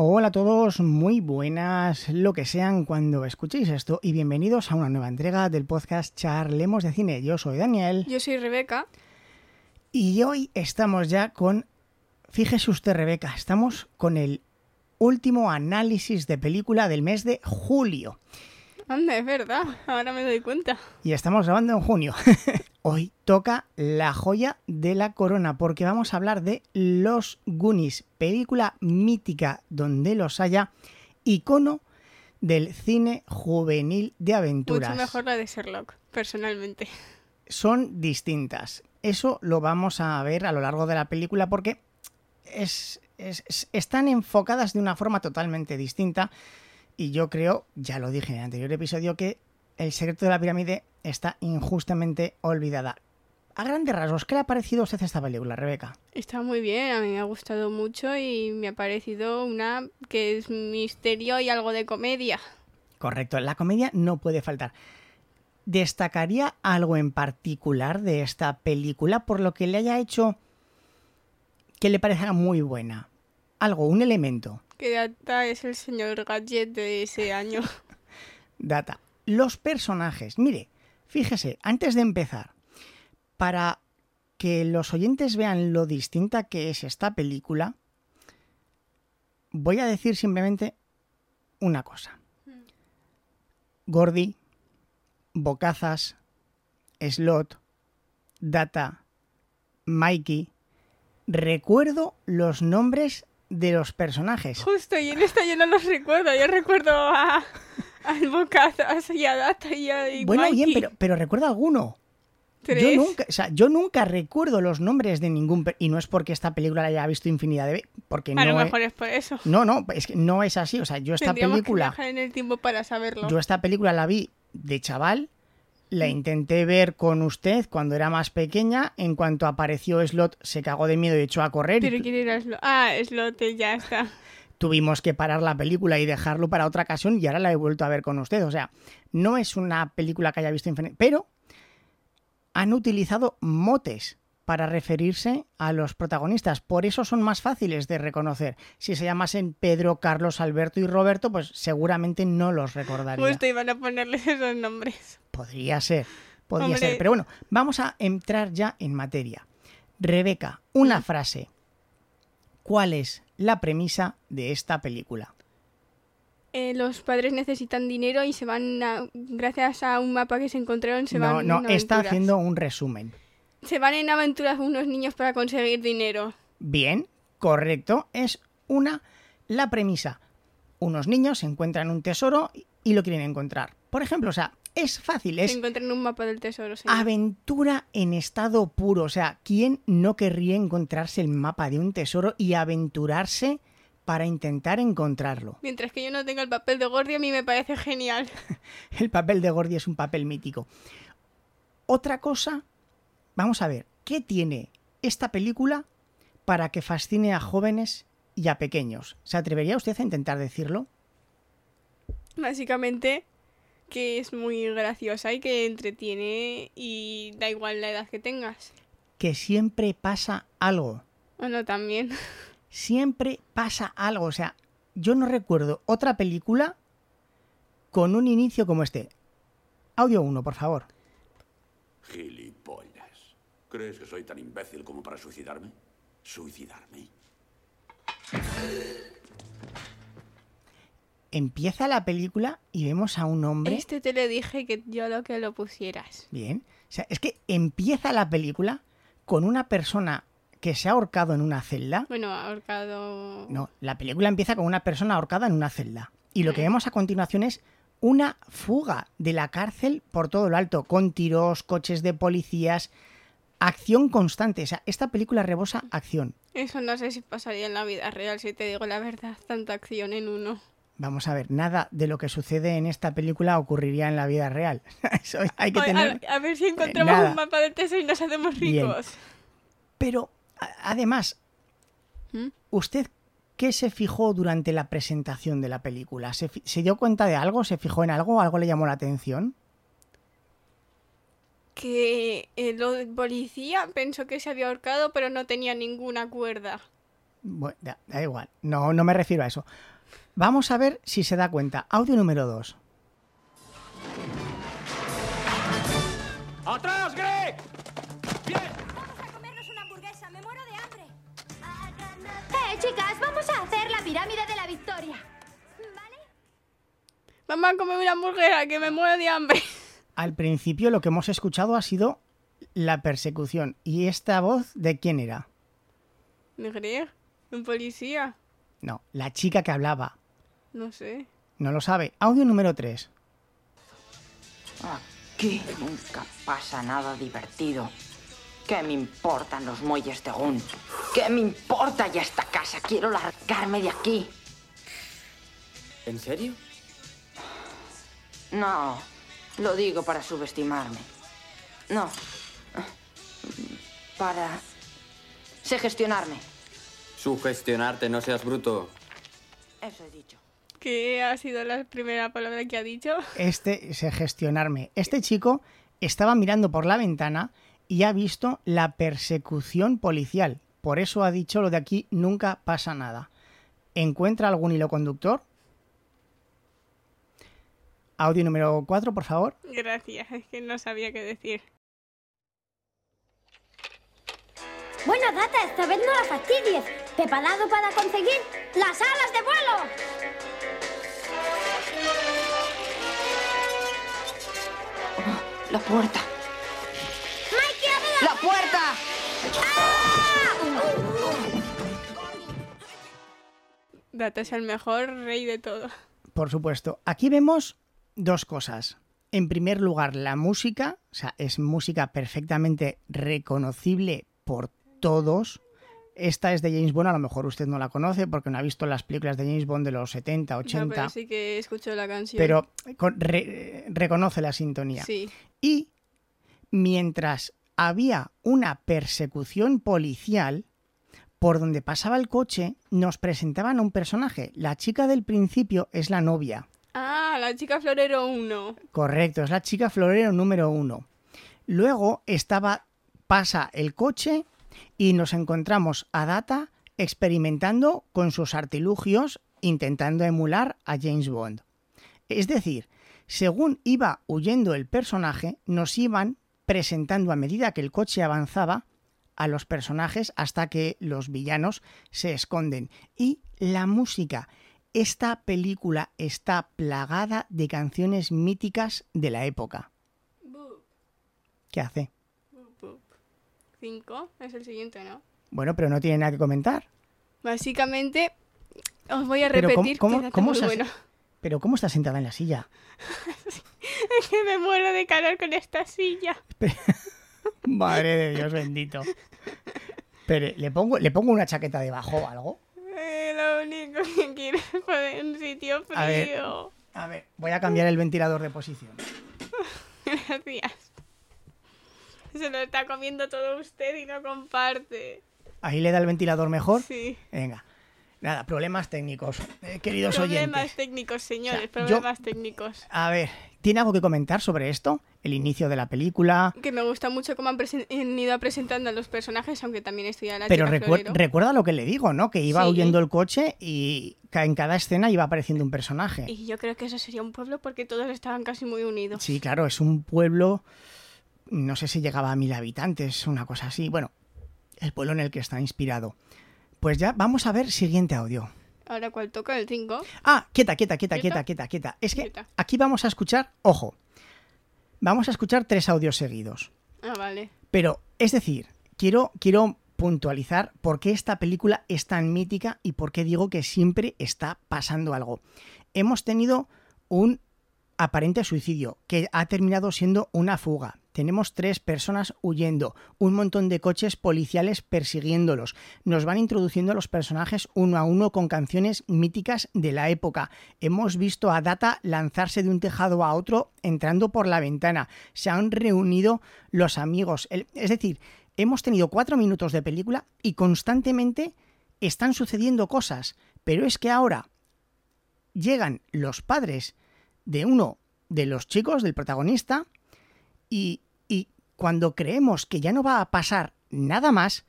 Hola a todos, muy buenas, lo que sean cuando escuchéis esto y bienvenidos a una nueva entrega del podcast Charlemos de Cine. Yo soy Daniel Yo soy Rebeca. y hoy estamos ya con, fíjese usted Rebeca, estamos con el último análisis de película del mes de julio Anda, es verdad, ahora me doy cuenta. y estamos grabando en junio. Hoy toca la joya de la corona porque vamos a hablar de Los Goonies, película mítica donde los haya, icono del cine juvenil de aventuras. Mucho mejor la de Sherlock, personalmente. Son distintas. Eso lo vamos a ver a lo largo de la película porque es- es- es- están enfocadas de una forma totalmente distinta y yo creo, ya lo dije en el anterior episodio, que el secreto de la pirámide está injustamente olvidada. A grandes rasgos, ¿qué le ha parecido a usted esta película, Rebeca? Está muy bien, a mí me ha gustado mucho y me ha parecido una que es misterio y algo de comedia. Correcto, la comedia no puede faltar. ¿Destacaría algo en particular de esta película por lo que le haya hecho que le parezca muy buena? Algo, un elemento. Que data es el señor Gadget de ese año. Data. Los personajes. Mire, fíjese, antes de empezar, para que los oyentes vean lo distinta que es esta película, voy a decir simplemente una cosa. Gordy, Bocazas, Slot, Data, Mikey. Recuerdo los nombres de los personajes. Justo, y en esta yo no los recuerdo. Yo recuerdo a, al Bocazas y a Data y a y Bueno, bien, Mikey. pero, pero recuerdo alguno. ¿Tres? Yo nunca, o sea, yo nunca recuerdo los nombres de ningún y no es porque esta película la haya visto infinidad de veces, porque A lo no mejor es por eso. no, no, es que no es así, o sea, yo esta Tendríamos película, que en el tiempo para saberlo. yo esta película la vi de chaval, la intenté ver con usted cuando era más pequeña, en cuanto apareció Slot se cagó de miedo y echó a correr Pero quién era Slot. Ah, Slot, ya está. tuvimos que parar la película y dejarlo para otra ocasión y ahora la he vuelto a ver con usted. O sea, no es una película que haya visto infinito, pero han utilizado motes para referirse a los protagonistas. Por eso son más fáciles de reconocer. Si se llamasen Pedro, Carlos, Alberto y Roberto, pues seguramente no los recordaría. Justo iban a ponerles esos nombres. Podría ser, podría Hombre. ser. Pero bueno, vamos a entrar ya en materia. Rebeca, una frase. ¿Cuál es la premisa de esta película? Eh, los padres necesitan dinero y se van a- gracias a un mapa que se encontraron se no, van no, en está haciendo un resumen. se van en aventuras unos niños para conseguir dinero. Bien, correcto, es una la premisa. Unos niños encuentran un tesoro y lo quieren encontrar. Por ejemplo, o sea, es fácil, Se es encuentran un mapa del tesoro. señor. aventura en estado puro. O sea, ¿quién no querría encontrarse el mapa de un tesoro y aventurarse para intentar encontrarlo? Mientras que yo no tenga el papel de Gordy, a mí me parece genial. El papel de Gordy es un papel mítico. Otra cosa, vamos a ver, ¿qué tiene esta película para que fascine a jóvenes y a pequeños? ¿Se atrevería usted a intentar decirlo? Básicamente, que es muy graciosa y que entretiene y da igual la edad que tengas. Que siempre pasa algo. Bueno, también. Siempre pasa algo. O sea, yo no recuerdo otra película con un inicio como este. Audio 1, por favor. Gilipollas. ¿Crees que soy tan imbécil como para suicidarme? ¿Suicidarme? Empieza la película y vemos a un hombre. Este te le dije que yo lo que lo pusieras. Bien. O sea, es que empieza la película con una persona que se ha ahorcado en una celda. Bueno, ahorcado. No, la película empieza con una persona ahorcada en una celda. Y lo que vemos a continuación es una fuga de la cárcel por todo lo alto, con tiros, coches de policías, acción constante. O sea, esta película rebosa acción. Eso no sé si pasaría en la vida real, si te digo la verdad. Tanta acción en uno. Vamos a ver, nada de lo que sucede en esta película ocurriría en la vida real. Eso hay que tener. a, a ver si encontramos nada. un mapa del tesoro y nos hacemos Bien. ricos. Pero, además, ¿Mm? ¿usted qué se fijó durante la presentación de la película? ¿Se, dio cuenta de algo? ¿Se fijó en algo? ¿Algo le llamó la atención? Que el policía pensó que se había ahorcado, pero no tenía ninguna cuerda. Bueno, da, da igual, no, no me refiero a eso. Vamos a ver si se da cuenta. Audio número 2. ¡Atrás, Greg! ¡Bien! Vamos a comernos una hamburguesa, me muero de hambre. Eh, chicas, vamos a hacer la pirámide de la victoria. ¿Vale? Vamos a comer una hamburguesa que me muero de hambre. Al principio lo que hemos escuchado ha sido la persecución. ¿Y esta voz de quién era? ¿De Greg? ¿Un policía? No, la chica que hablaba. No sé. No lo sabe. Audio número 3. Aquí nunca pasa nada divertido. ¿Qué me importan los muelles de Gun? ¿Qué me importa ya esta casa? Quiero largarme de aquí. ¿En serio? No, lo digo para subestimarme. No. Para... Sé gestionarme. Sugestionarte, no seas bruto. Eso he dicho. ¿Qué ha sido la primera palabra que ha dicho? Este, sé gestionarme. Este chico estaba mirando por la ventana y ha visto la persecución policial. Por eso ha dicho lo de aquí, nunca pasa nada. ¿Encuentra algún hilo conductor? Audio número 4, por favor. Gracias, es que no sabía qué decir. Bueno, Data, esta vez no la fastidies. ¿Preparado para conseguir las alas de vuelo? La puerta. ¡Mikey, abre la... ¡La puerta! Data es el mejor rey de todo. Por supuesto. Aquí vemos dos cosas. En primer lugar, la música, o sea, es música perfectamente reconocible por todos. Esta es de James Bond, a lo mejor usted no la conoce porque no ha visto las películas de James Bond de los 70, 80, No, pero sí que escucho la canción. pero con- re- reconoce la sintonía. Sí. Y mientras había una persecución policial, por donde pasaba el coche, nos presentaban a un personaje. La chica del principio es la novia. Ah, la chica florero 1. Correcto, es la chica florero número uno. Luego estaba, pasa el coche y nos encontramos a Data experimentando con sus artilugios, intentando emular a James Bond. Es decir, según iba huyendo el personaje, nos iban presentando a medida que el coche avanzaba a los personajes hasta que los villanos se esconden. Y la música. Esta película está plagada de canciones míticas de la época. ¿Qué hace? 5 es el siguiente, ¿no? Bueno, pero no tiene nada que comentar. Básicamente, os voy a Pero ¿cómo- repetir cómo- cómo muy bueno. Pero ¿cómo está sentada en la silla? Es que me muero de calor con esta silla. Madre de Dios bendito. Pero le pongo, le pongo una chaqueta debajo o algo. Eh, lo único que quiero es poder un sitio A ver. frío. A ver, voy a cambiar el ventilador de posición. Gracias. Se lo está comiendo todo usted y no comparte. Ahí le da el ventilador mejor. Sí. Venga. Nada, problemas técnicos. Eh, queridos Problemas oyentes. técnicos, señores, O sea, yo- problemas técnicos. A ver, ¿tiene algo que comentar sobre esto? El inicio de la película. Que me gusta mucho cómo han, han ido presentando a los personajes, aunque también estoy a la Pero florero. recuerda lo que le digo, ¿no? Que iba Sí. huyendo el coche y en cada escena iba apareciendo un personaje. Y yo creo que eso sería un pueblo porque todos estaban casi muy unidos. Sí, claro, es un pueblo, no sé si llegaba a mil habitantes, una cosa así. Bueno, el pueblo en el que está inspirado. Pues ya vamos a ver siguiente audio. Ahora, ¿cuál toca? ¿El 5? Ah, quieta, quieta, quieta, ¿Quieta? quieta, quieta. Es que Quieta. aquí vamos a escuchar, ojo, vamos a escuchar tres audios seguidos. Ah, vale. Pero, es decir, quiero, quiero puntualizar por qué esta película es tan mítica y por qué digo que siempre está pasando algo. Hemos tenido un aparente suicidio que ha terminado siendo una fuga. Tenemos tres personas huyendo, un montón de coches policiales persiguiéndolos. Nos van introduciendo a los personajes uno a uno con canciones míticas de la época. Hemos visto a Data lanzarse de un tejado a otro entrando por la ventana. Se han reunido los amigos. Es decir, hemos tenido cuatro minutos de película y constantemente están sucediendo cosas. Pero es que ahora llegan los padres de uno de los chicos, del protagonista, y, y cuando creemos que ya no va a pasar nada más,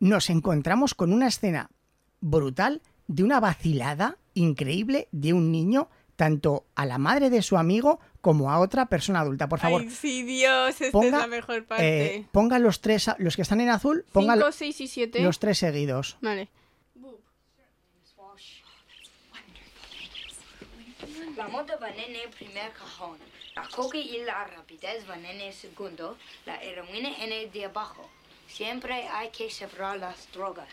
nos encontramos con una escena brutal de una vacilada increíble de un niño tanto a la madre de su amigo como a otra persona adulta. Por favor, Ay, sí, Dios, esta ponga, es la mejor parte. eh, ponga los tres, a- los que están en azul, ponga 5, lo- 6 y 7. los tres seguidos. Vale. La moto va nene primer cajón, la coca y la rapidez van nene segundo, la heroína en el de abajo. Siempre hay que separar las drogas.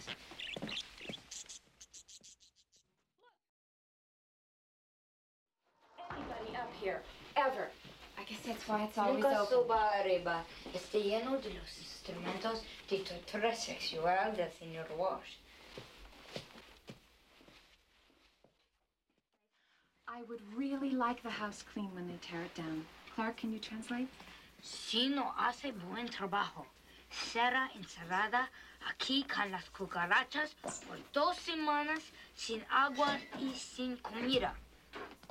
Anybody up here, ever. I guess that's why it's always Nunca suba arriba, está lleno de los instrumentos de tortura sexual del señor Walsh. I would really like the house clean when they tear it down. Clark, can you translate? Si no hace buen trabajo, será encerrada aquí con las cucarachas por dos semanas sin agua y sin comida.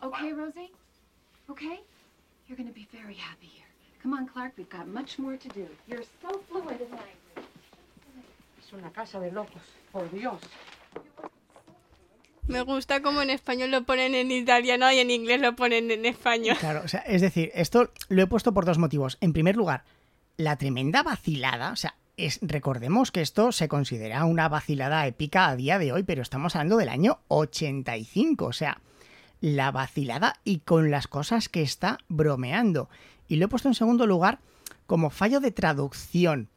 Okay, Rosie? Okay? You're going to be very happy here. Come on, Clark, we've got much more to do. You're so fluent in language. Es una casa de locos, por Dios. Me gusta como en español lo ponen en italiano y en inglés lo ponen en español. Claro, o sea, es decir, esto lo he puesto por dos motivos. En primer lugar, la tremenda vacilada, o sea, es, recordemos que esto se considera una vacilada épica a día de hoy, pero estamos hablando del año 85, o sea, la vacilada y con las cosas que está bromeando. Y lo he puesto en segundo lugar como fallo de traducción,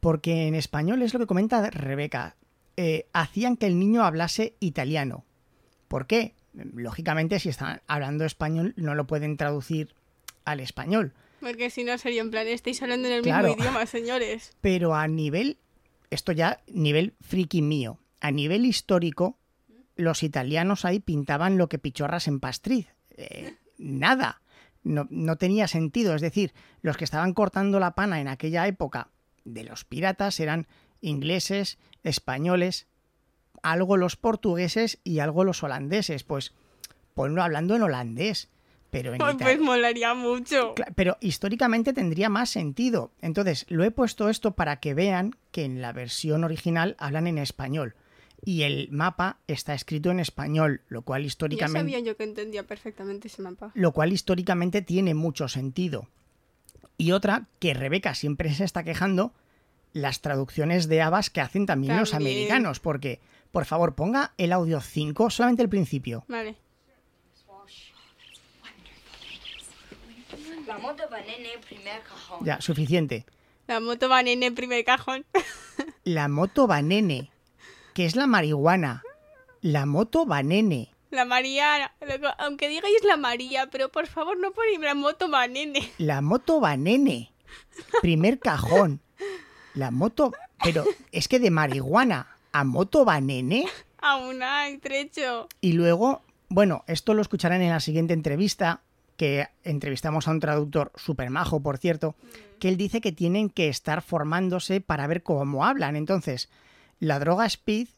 porque en español es lo que comenta Rebeca, eh, hacían que el niño hablase italiano. ¿Por qué? Lógicamente, si están hablando español, no lo pueden traducir al español. Porque si no sería en plan, estáis hablando en el Claro. mismo idioma, señores. Pero a nivel, esto ya, nivel friki mío, a nivel histórico, los italianos ahí pintaban lo que pichorras en pastriz. Eh, nada. No, no tenía sentido. Es decir, los que estaban cortando la pana en aquella época de los piratas eran ingleses, españoles, algo los portugueses y algo los holandeses. Pues ponlo hablando en holandés. Pero en pues molaría mucho. Pero históricamente tendría más sentido. Entonces, lo he puesto esto para que vean que en la versión original hablan en español. Y el mapa está escrito en español, lo cual Ya históricamente, sabía yo que entendía perfectamente ese mapa. lo cual históricamente tiene mucho sentido. Y otra, que Rebeca siempre se está quejando, las traducciones de habas que hacen también, los americanos. Porque, por favor, ponga el audio 5, solamente el principio. Vale. La moto va primer cajón. Ya, suficiente. La moto va en el primer cajón. La moto banene, que es la marihuana. La moto banene. La María, aunque digáis la María, pero por favor no ponéis la moto va nene. La moto banene. Primer cajón. La moto. Pero es que de marihuana a moto banene. Aún hay trecho. Y luego, bueno, esto lo escucharán en la siguiente entrevista, que entrevistamos a un traductor super majo, por cierto, que él dice que tienen que estar formándose para ver cómo hablan. Entonces, la droga speed,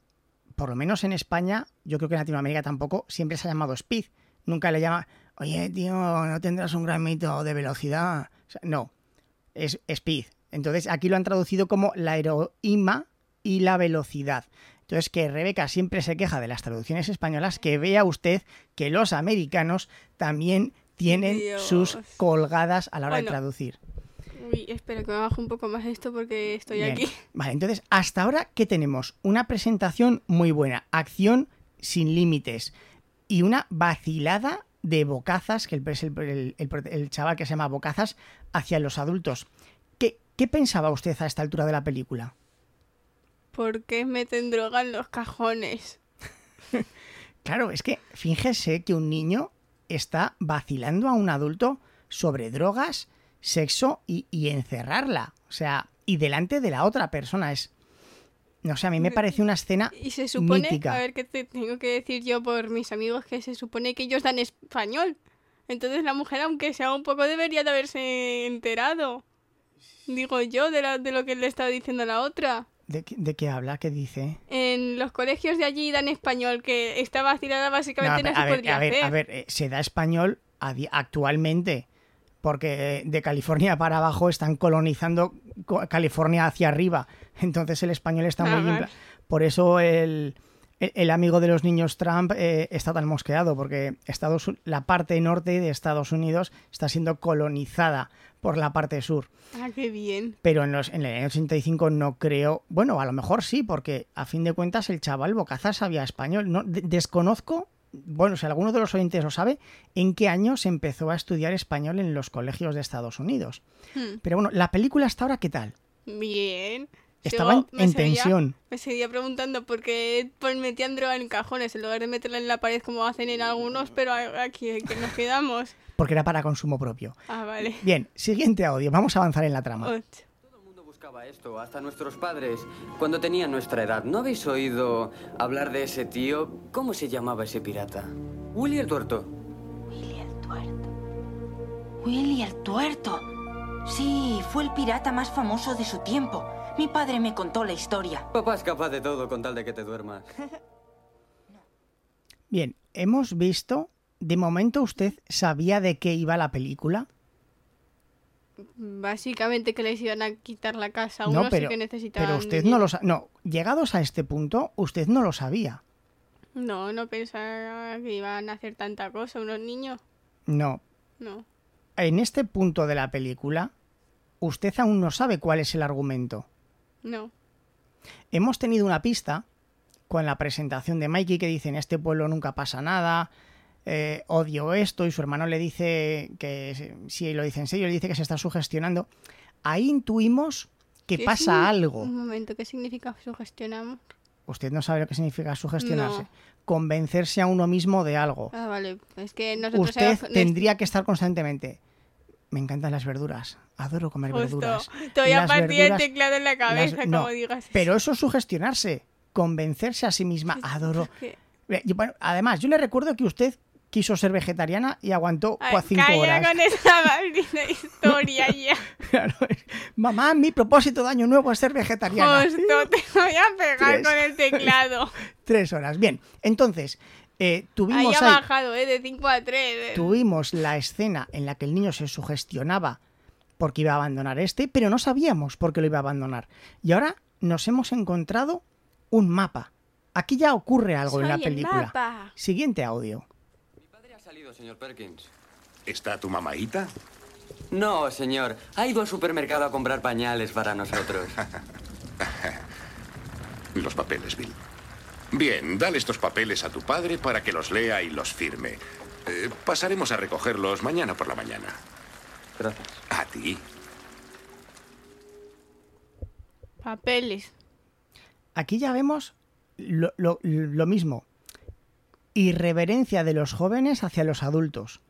por lo menos en España, yo creo que en Latinoamérica tampoco, siempre se ha llamado speed. Nunca le llama, oye, tío, ¿no tendrás un gramito de velocidad? O sea, no, es speed. Entonces, aquí lo han traducido como la heroína y la velocidad. Entonces, que Rebeca siempre se queja de las traducciones españolas, que vea usted que los americanos también tienen Dios. sus colgadas a la hora de traducir. Uy, espera que me bajo un poco más esto porque estoy Bien. aquí. Vale, entonces, hasta ahora, ¿qué tenemos? Una presentación muy buena, acción sin límites y una vacilada de bocazas, que el- el chaval que se llama Bocazas, hacia los adultos. ¿Qué, ¿Qué pensaba usted a esta altura de la película? ¿Por qué meten droga en los cajones? Claro, es que fíjese que un niño está vacilando a un adulto sobre drogas, sexo y, y encerrarla. O sea, y delante de la otra persona. Es. No sé, a mí me parece una escena Y se supone, mítica. a ver qué te tengo que decir yo por mis amigos, que se supone que ellos dan español. Entonces la mujer, aunque sea un poco, debería de haberse enterado. Digo yo, de, la- de lo que le está diciendo la otra. ¿De, qué- de qué habla? ¿Qué dice? En los colegios de allí dan español, que esta vacilada básicamente no, a se ver, podría a ver, hacer. a ver, eh, se da español actualmente. Porque de California para abajo están colonizando co- California hacia arriba. Entonces el español está Ah, muy... Por eso el... el, el amigo de los niños Trump eh, está tan mosqueado porque Estados, la parte norte de Estados Unidos está siendo colonizada por la parte sur. Ah, qué bien. Pero en, los, en el año 85 no creo. Bueno, a lo mejor sí, porque a fin de cuentas el chaval Bocazas sabía español. No, de- desconozco, bueno, si alguno de los oyentes lo sabe, en qué año se empezó a estudiar español en los colegios de Estados Unidos. Hmm. Pero bueno, la película hasta ahora, ¿qué tal? Bien. Estaba Sigo- en- seguía- tensión. Me seguía preguntando por qué metían droga en cajones en lugar de meterla en la pared como hacen en algunos, pero aquí que nos quedamos. Porque era para consumo propio. Ah, vale. Bien, siguiente audio. Vamos a avanzar en la trama. Ocho. Buscaba esto, hasta nuestros padres, cuando tenían nuestra edad. ¿No habéis oído hablar de ese tío? ¿Cómo se llamaba ese pirata? Willy el Tuerto. Willy el tuerto. Sí, fue el pirata más famoso de su tiempo. Mi padre me contó la historia. Papá es capaz de todo con tal de que te duermas. Bien, hemos visto. De momento, ¿usted sabía de qué iba la película? Básicamente que les iban a quitar la casa. no, Uno pero, sí que necesitaban. pero usted no lo sa- No, llegados a este punto, usted no lo sabía. No, no pensaba que iban a hacer tanta cosa unos niños. No. No. En este punto de la película, usted aún no sabe cuál es el argumento. No. Hemos tenido una pista con la presentación de Mikey que dice en este pueblo nunca pasa nada, eh, odio esto y su hermano le dice que si lo dice en serio, le dice que se está sugestionando. Ahí intuimos que ¿Qué pasa algo. Un momento, ¿qué significa sugestionamos? Usted no sabe lo que significa sugestionarse. No. Convencerse a uno mismo de algo. Ah, vale. Es que nosotros Usted tendría que estar constantemente. Me encantan las verduras. Adoro comer Justo. verduras. Te voy a partir el teclado en la cabeza, las- como no, digas. eso. Pero eso es sugestionarse. Convencerse a sí misma. Adoro. bueno, además, yo le recuerdo que usted quiso ser vegetariana y aguantó Ay, cua- cinco calla horas. con esa maldita historia ya. Claro, Mamá, mi propósito de año nuevo es ser vegetariana. Justo, te voy a pegar Tres. con el teclado. Tres horas. Bien, entonces, eh, Ahí tuvimos ha ahí- bajado, ¿eh? De 5 a 3. tuvimos la escena en la que el niño se sugestionaba porque iba a abandonar este, pero no sabíamos por qué lo iba a abandonar. Y ahora nos hemos encontrado un mapa. Aquí ya ocurre algo en la el película. mapa. Siguiente audio. ha salido, señor Perkins. ¿Está tu mamaíta? No, señor. Ha ido al supermercado a comprar pañales para nosotros. Los papeles, Bill. Bien, dale estos papeles a tu padre para que los lea y los firme. Eh, pasaremos a recogerlos mañana por la mañana. Gracias. A ti. Papeles. Aquí ya vemos lo, lo- lo mismo. Irreverencia de los jóvenes hacia los adultos.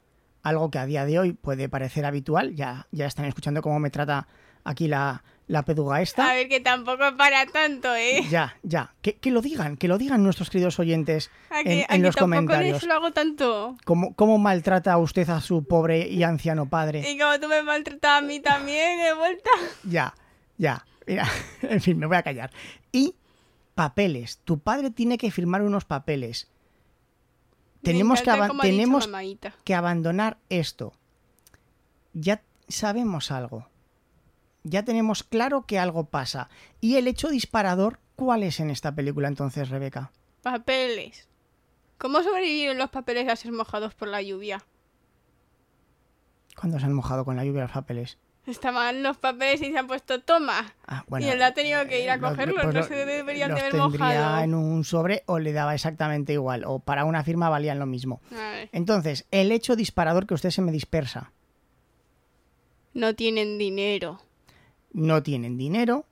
Algo que a día de hoy puede parecer habitual. Ya, ya están escuchando cómo me trata aquí la, la peduga esta. A ver, que tampoco es para tanto, ¿eh? Ya, ya. Que, que lo digan, que lo digan nuestros queridos oyentes A en, que, en a que los comentarios. lo hago tanto. ¿Cómo, ¿Cómo maltrata usted a su pobre y anciano padre? Y como tú me maltratas a mí también, de vuelta. Ya, ya. Mira, en fin, me voy a callar. Y papeles. Tu padre tiene que firmar unos papeles. Tenemos, que, aban- tenemos que abandonar esto. Ya sabemos algo. Ya tenemos claro que algo pasa. ¿Y el hecho disparador cuál es en esta película entonces, Rebeca? Papeles. ¿Cómo sobrevivieron los papeles a ser mojados por la lluvia? Cuando se han mojado con la lluvia los papeles. Estaban los papeles y se han puesto toma. Ah, bueno, y él ha tenido que ir a Los- cogerlos, pues no se deberían de los haber tendría mojado. en un sobre o le daba exactamente igual. O para una firma valían lo mismo. Entonces, el hecho disparador que usted se me dispersa. No tienen dinero. No tienen dinero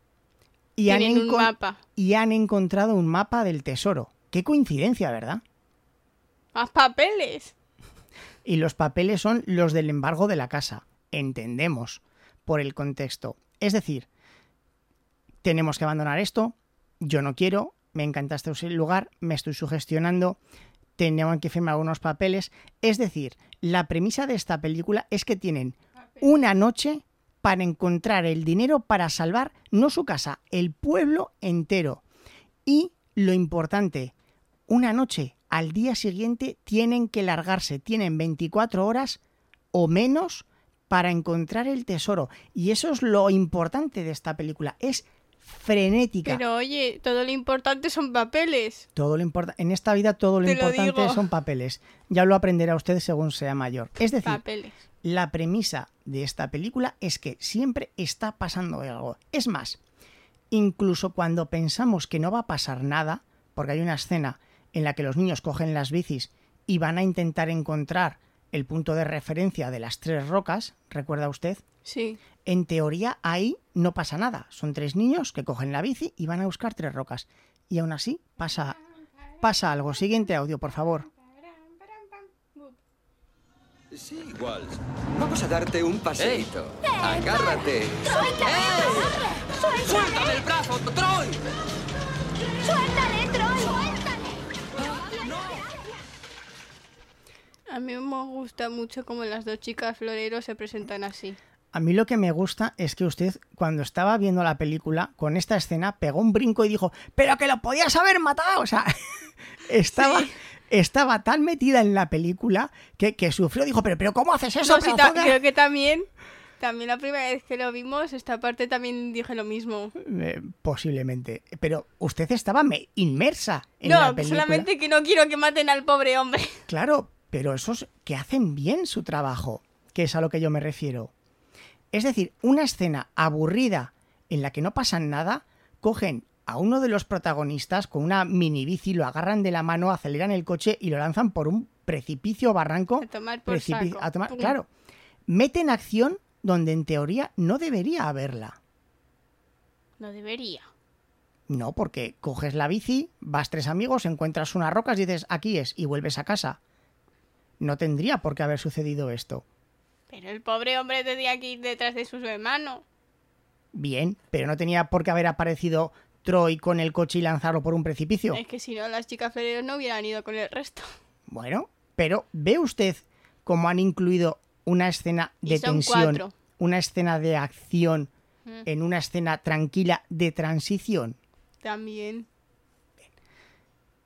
y, han, un encon- mapa. y han encontrado un mapa del tesoro. Qué coincidencia, ¿verdad? Más papeles. Y los papeles son los del embargo de la casa. Entendemos por el contexto. Es decir, tenemos que abandonar esto. Yo no quiero. Me encanta este lugar. Me estoy sugestionando. Tenemos que firmar unos papeles. Es decir, la premisa de esta película es que tienen una noche para encontrar el dinero para salvar no su casa, el pueblo entero. Y lo importante, una noche al día siguiente tienen que largarse, tienen 24 horas o menos para encontrar el tesoro. Y eso es lo importante de esta película, es frenética. Pero oye, todo lo importante son papeles. Todo lo importa en esta vida todo lo Te lo importante son papeles. Ya lo aprenderá usted según sea mayor. Es decir, Papeles. La premisa de esta película es que siempre está pasando algo. Es más, incluso cuando pensamos que no va a pasar nada, porque hay una escena en la que los niños cogen las bicis y van a intentar encontrar el punto de referencia de las tres rocas, ¿recuerda usted? Sí. En teoría ahí no pasa nada. Son tres niños que cogen la bici y van a buscar tres rocas. Y aún así pasa, pasa algo. Siguiente audio, por favor. Sí, Walsh. Vamos a darte un paseíto. Agárrate. ¡Suéltale el brazo, Troy! ¡Suéltale, Troy! A mí me gusta mucho como las dos chicas floreros se presentan así. A mí lo que me gusta es que usted, cuando estaba viendo la película, con esta escena, pegó un brinco y dijo, pero que lo podías haber matado. O sea, estaba, estaba tan metida en la película que, que sufrió. Dijo, pero, pero ¿cómo haces eso? No, sí, Pero, ta- joder". creo que también, también la primera vez que lo vimos, esta parte también dije lo mismo. Eh, posiblemente. Pero usted estaba me- inmersa en la No, película. solamente que no quiero que maten al pobre hombre. Claro, pero esos que hacen bien su trabajo, que es a lo que yo me refiero. Es decir, una escena aburrida en la que no pasa nada, cogen a uno de los protagonistas con una mini bici, lo agarran de la mano, aceleran el coche y lo lanzan por un precipicio barranco. A tomar por saco. a tomar- Pum. claro, meten acción donde en teoría no debería haberla. No debería. No, porque coges la bici, vas tres amigos, encuentras unas rocas, dices aquí es y vuelves a casa. No tendría por qué haber sucedido esto. Pero el pobre hombre tenía que ir detrás de su hermano. Bien, pero no tenía por qué haber aparecido Troy con el coche y lanzarlo por un precipicio. Es que si no, las chicas floreros no hubieran ido con el resto. Bueno, pero ¿ve usted cómo han incluido una escena de tensión, cuatro. una escena de acción Mm. en una escena tranquila de transición? También.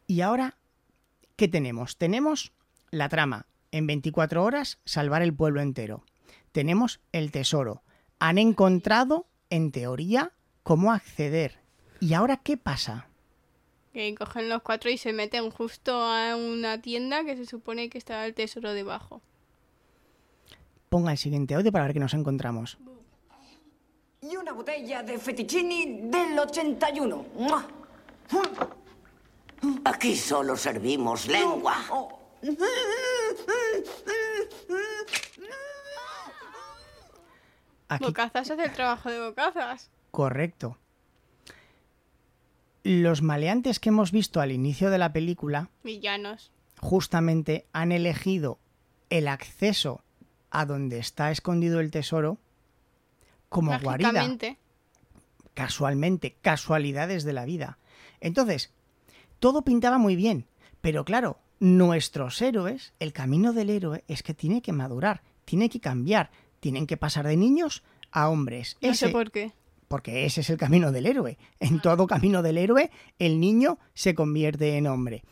Y ahora, ¿qué tenemos? Tenemos la trama. En 24 horas, salvar el pueblo entero. Tenemos el tesoro. Han encontrado, en teoría, cómo acceder. ¿Y ahora qué pasa? Que cogen los cuatro y se meten justo a una tienda que se supone que está el tesoro debajo. Ponga el siguiente audio para ver qué nos encontramos. Y una botella de fettuccini del 81. ¡Mua! Aquí solo servimos lengua. Aquí, Bocazas hace el trabajo de bocazas. correcto. Los maleantes que hemos visto al inicio de la película Villanos. justamente han elegido el acceso a donde está escondido el tesoro como guarida. Casualmente, casualidades de la vida. Entonces, todo pintaba muy bien, pero claro, nuestros héroes, el camino del héroe es que tiene que madurar, tiene que cambiar, tienen que pasar de niños a hombres. No sé Ese- por qué. Porque ese es el camino del héroe. En todo camino del héroe, el niño se convierte en hombre.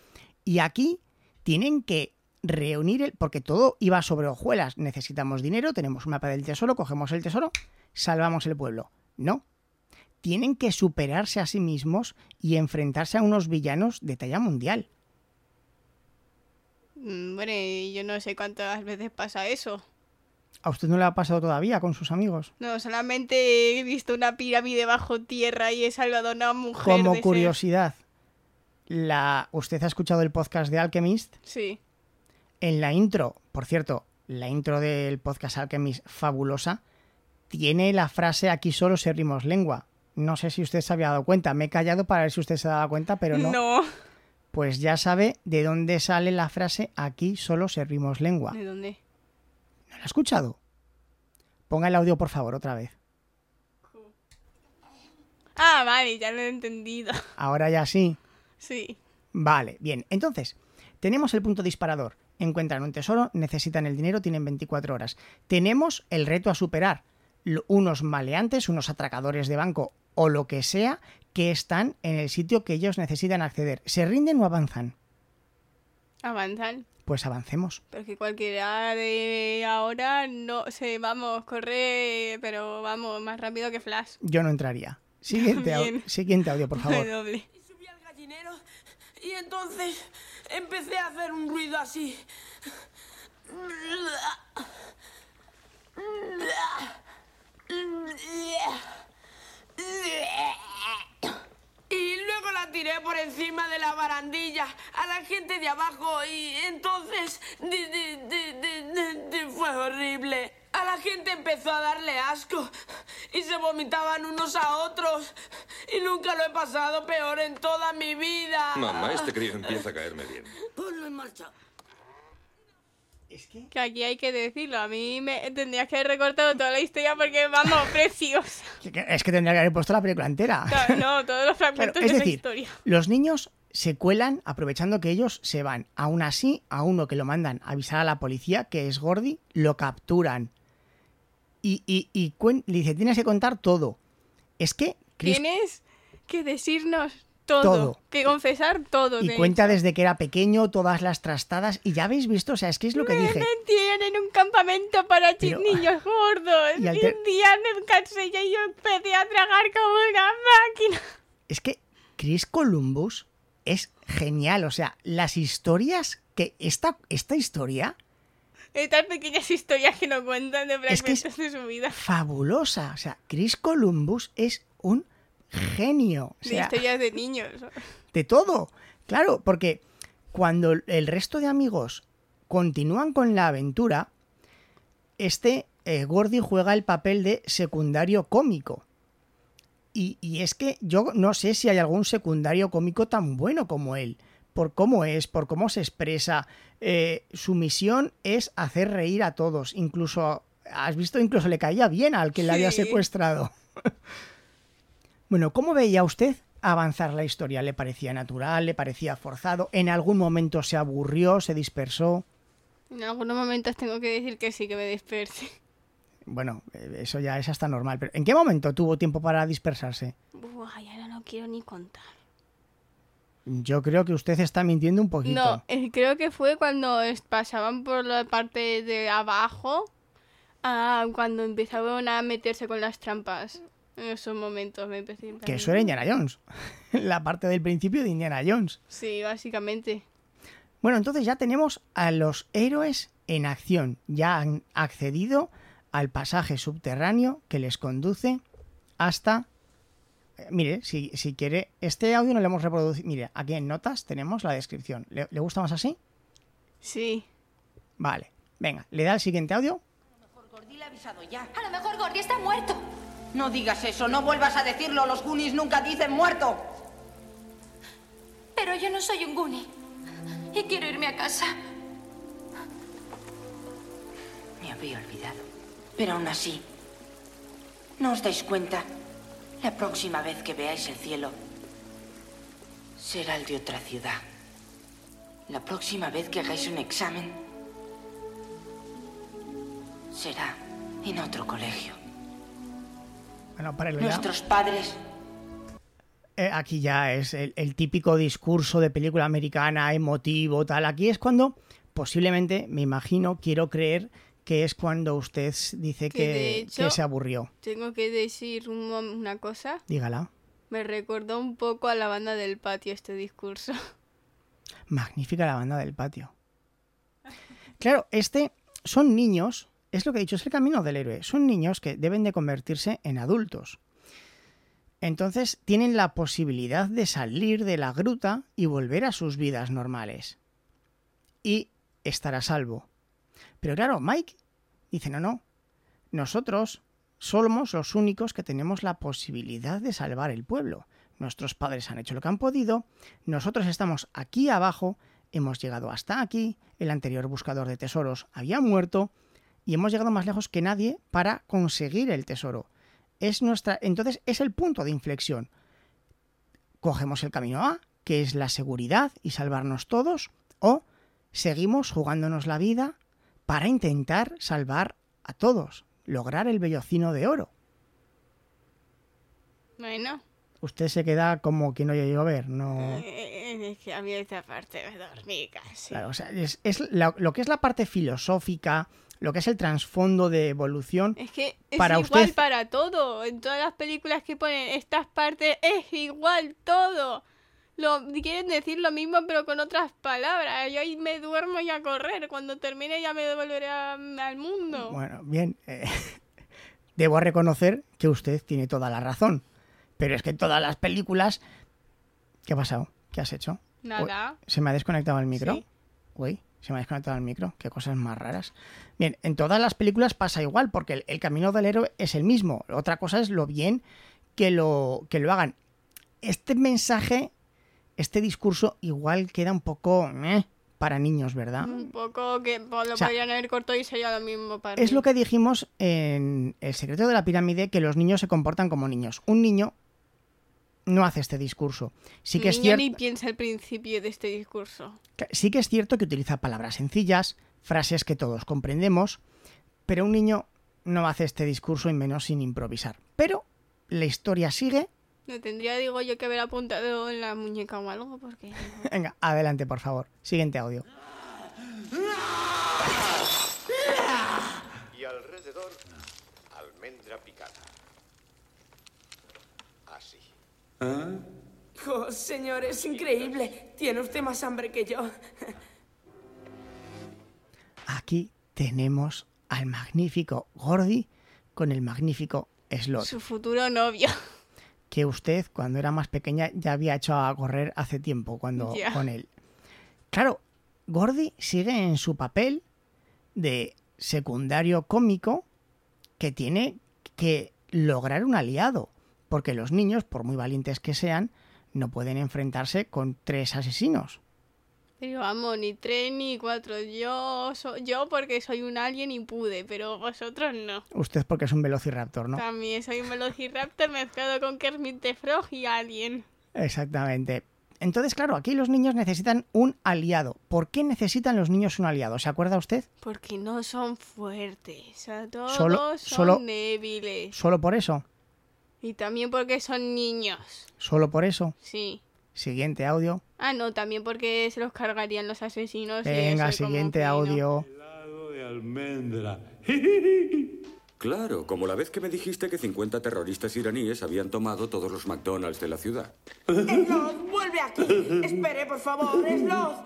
Y aquí tienen que reunir el. porque todo iba sobre hojuelas. Necesitamos dinero, tenemos un mapa del tesoro, cogemos el tesoro, salvamos el pueblo. No. Tienen que superarse a sí mismos y enfrentarse a unos villanos de talla mundial. Mm, Bueno, yo no sé cuántas veces pasa eso. ¿A usted no le ha pasado todavía con sus amigos? No, solamente he visto una pirámide bajo tierra y he salvado a una mujer. Como de ser- curiosidad, la... ¿usted ha escuchado el podcast de Alchemist? Sí. En la intro, por cierto, la intro del podcast Alchemist fabulosa, tiene la frase aquí solo servimos lengua. No sé si usted se había dado cuenta, me he callado para ver si usted se ha dado cuenta, pero no. No. Pues ya sabe de dónde sale la frase aquí solo servimos lengua. ¿De dónde? ¿No la ha escuchado? Ponga el audio, por favor, otra vez. Ah, vale, ya lo he entendido. Ahora ya sí. Sí. Vale, bien. Entonces, tenemos el punto disparador. Encuentran un tesoro, necesitan el dinero, tienen 24 horas. Tenemos el reto a superar. Unos maleantes, unos atracadores de banco o lo que sea que están en el sitio que ellos necesitan acceder. ¿Se rinden o avanzan? Avanzan. Pues avancemos. Porque cualquiera de ahora no sé, vamos, corre, pero vamos, más rápido que Flash. Yo no entraría. Siguiente, au- siguiente audio, por favor. Doble. Subí al gallinero y entonces empecé a hacer un ruido así. Y luego la tiré por encima de la barandilla a la gente de abajo y entonces di- di- di- di- di- di- fue horrible. A la gente empezó a darle asco y se vomitaban unos a otros y nunca lo he pasado peor en toda mi vida. Mamá, este crío empieza a caerme bien. Ponlo en marcha. Que aquí hay que decirlo. A mí me tendrías que haber recortado toda la historia porque, vamos, preciosa. Es que tendría que haber puesto la película entera. No, todos los Claro, fragmentos es de la decir, historia. los niños se cuelan aprovechando que ellos se van. Aún así, a uno que lo mandan a avisar a la policía, que es Gordy, lo capturan. Y, y, y cuen- le dice, tienes que contar todo. Es que Chris Tienes que decirnos todo, Todo. que confesar todo. y cuenta hecho. desde que era pequeño todas las trastadas y ya habéis visto, o sea, es que es lo que Me dije. metieron en un campamento para Pero- niños gordos. Y Y, al ter- un día me cansé y yo empecé a tragar como una máquina. Es que Chris Columbus es genial, o sea, las historias que esta, esta historia Estas pequeñas historias que no cuentan de Es que es- fragmentos de su vida. fabulosa, o sea, Chris Columbus es un genio, o De historias de niños. de todo. Claro, porque cuando el resto de amigos continúan con la aventura, este eh, Gordy juega el papel de secundario cómico. Y, y es que yo no sé si hay algún secundario cómico tan bueno como él. Por cómo es, por cómo se expresa. Eh, su misión es hacer reír a todos. Incluso, has visto, incluso le caía bien al que le había secuestrado. Bueno, ¿cómo veía usted avanzar la historia? ¿Le parecía natural? ¿Le parecía forzado? ¿En algún momento se aburrió? ¿Se dispersó? En algunos momentos tengo que decir que sí que me disperse. Bueno, eh, eso ya es hasta normal. Pero ¿en qué momento tuvo tiempo para dispersarse? Buah, ya no lo quiero ni contar. Yo creo que usted está mintiendo un poquito. No, eh, creo que fue cuando pasaban por la parte de abajo, ah, cuando empezaban a meterse con las trampas. En esos momentos me empecé. Que eso era Indiana Jones. la parte del principio de Indiana Jones. Sí, básicamente. Bueno, entonces ya tenemos a los héroes en acción. Ya han accedido al pasaje subterráneo que les conduce hasta... eh, Mire, si, si quiere, este audio no lo hemos reproducido. Mire, aquí en notas tenemos la descripción. ¿Le, le gusta más así? Sí. Vale. Venga, le da el siguiente audio. Gordy le ha avisado ya. A lo mejor Gordy está muerto. No digas eso, no vuelvas a decirlo. Los Goonies nunca dicen muerto. Pero yo no soy un Goonie. Y quiero irme a casa. Me había olvidado. Pero aún así, ¿no os dais cuenta? La próxima vez que veáis el cielo será el de otra ciudad. La próxima vez que hagáis un examen será en otro colegio. Bueno, párelo ya. Nuestros padres Eh, aquí ya es el, el típico discurso de película americana, emotivo, tal. Aquí es cuando, posiblemente, me imagino, quiero creer que es cuando usted dice Que de que, hecho- que se aburrió. Tengo que decir un una cosa. Dígala. Me recordó un poco a la banda del patio este discurso. Magnífica la banda del patio. Claro, este son niños, es lo que he dicho, es el camino del héroe. Son niños que deben de convertirse en adultos. Entonces tienen la posibilidad de salir de la gruta y volver a sus vidas normales. Y estar a salvo. Pero claro, Mike dice, no, no, nosotros somos los únicos que tenemos la posibilidad de salvar el pueblo. Nuestros padres han hecho lo que han podido, nosotros estamos aquí abajo, hemos llegado hasta aquí, el anterior buscador de tesoros había muerto y hemos llegado más lejos que nadie para conseguir el tesoro. Es nuestra, entonces es el punto de inflexión. Cogemos el camino A, que es la seguridad y salvarnos todos, o seguimos jugándonos la vida para intentar salvar a todos, lograr el vellocino de oro. Bueno, Usted se queda como que no oye llover, no. eh, es que a mí esta parte me dormí casi. Claro, o sea, es, es la- lo que es la parte filosófica, lo que es el trasfondo de evolución. Es que es para igual usted. para todo. En todas las películas que ponen estas partes es igual todo. Lo, quieren decir lo mismo pero con otras palabras. Yo ahí me duermo y a correr. Cuando termine ya me devolveré a- al mundo. Bueno, bien. eh, debo reconocer que usted tiene toda la razón. Pero es que en todas las películas... ¿Qué ha pasado? ¿Qué has hecho? Nada. ¿Se me ha desconectado el micro? Sí. Uy, se me ha desconectado el micro. Qué cosas más raras. Bien, en todas las películas pasa igual, porque el, el camino del héroe es el mismo. Otra cosa es lo bien que lo, que lo hagan. Este mensaje, este discurso, igual queda un poco eh, para niños, ¿verdad? Un poco que pues, lo O sea, podrían haber cortado y sería lo mismo para Es mí. lo que dijimos en El secreto de la pirámide, que los niños se comportan como niños. Un niño no hace este discurso. Sí que, es cierto, ni piensa el principio de este discurso. sí que es cierto que utiliza palabras sencillas, frases que todos comprendemos, pero un niño no hace este discurso y menos sin improvisar. Pero la historia sigue. Me tendría, digo yo, que haber apuntado en la muñeca o algo, porque... Venga, adelante, por favor. Siguiente audio. Y alrededor, almendra picada. Así. Oh, señor, es increíble. Tiene usted más hambre que yo. Aquí tenemos al magnífico Gordy con el magnífico Slot. Su futuro novio. que usted cuando era más pequeña ya había hecho a correr hace tiempo cuando Ya. con él. Claro, Gordy sigue en su papel de secundario cómico que tiene que lograr un aliado, porque los niños, por muy valientes que sean, no pueden enfrentarse con tres asesinos. Pero vamos, ni tres ni cuatro. Yo, so- yo porque soy un alien y pude, pero vosotros no. Usted porque es un velociraptor, ¿no? También soy un velociraptor mezclado con Kermit the Frog y alien. Exactamente. Entonces, claro, aquí los niños necesitan un aliado. ¿Por qué necesitan los niños un aliado? ¿Se acuerda usted? Porque no son fuertes. O sea, todos Solo- son solo- débiles. Solo por eso. Y también porque son niños. Solo por eso. Sí. Siguiente audio. Ah, no, también porque se los cargarían los asesinos. y Venga, siguiente audio. de almendra. Claro, como la vez que me dijiste que 50 terroristas iraníes habían tomado todos los McDonald's de la ciudad. Sloth, vuelve aquí. Espere, por favor, Sloth.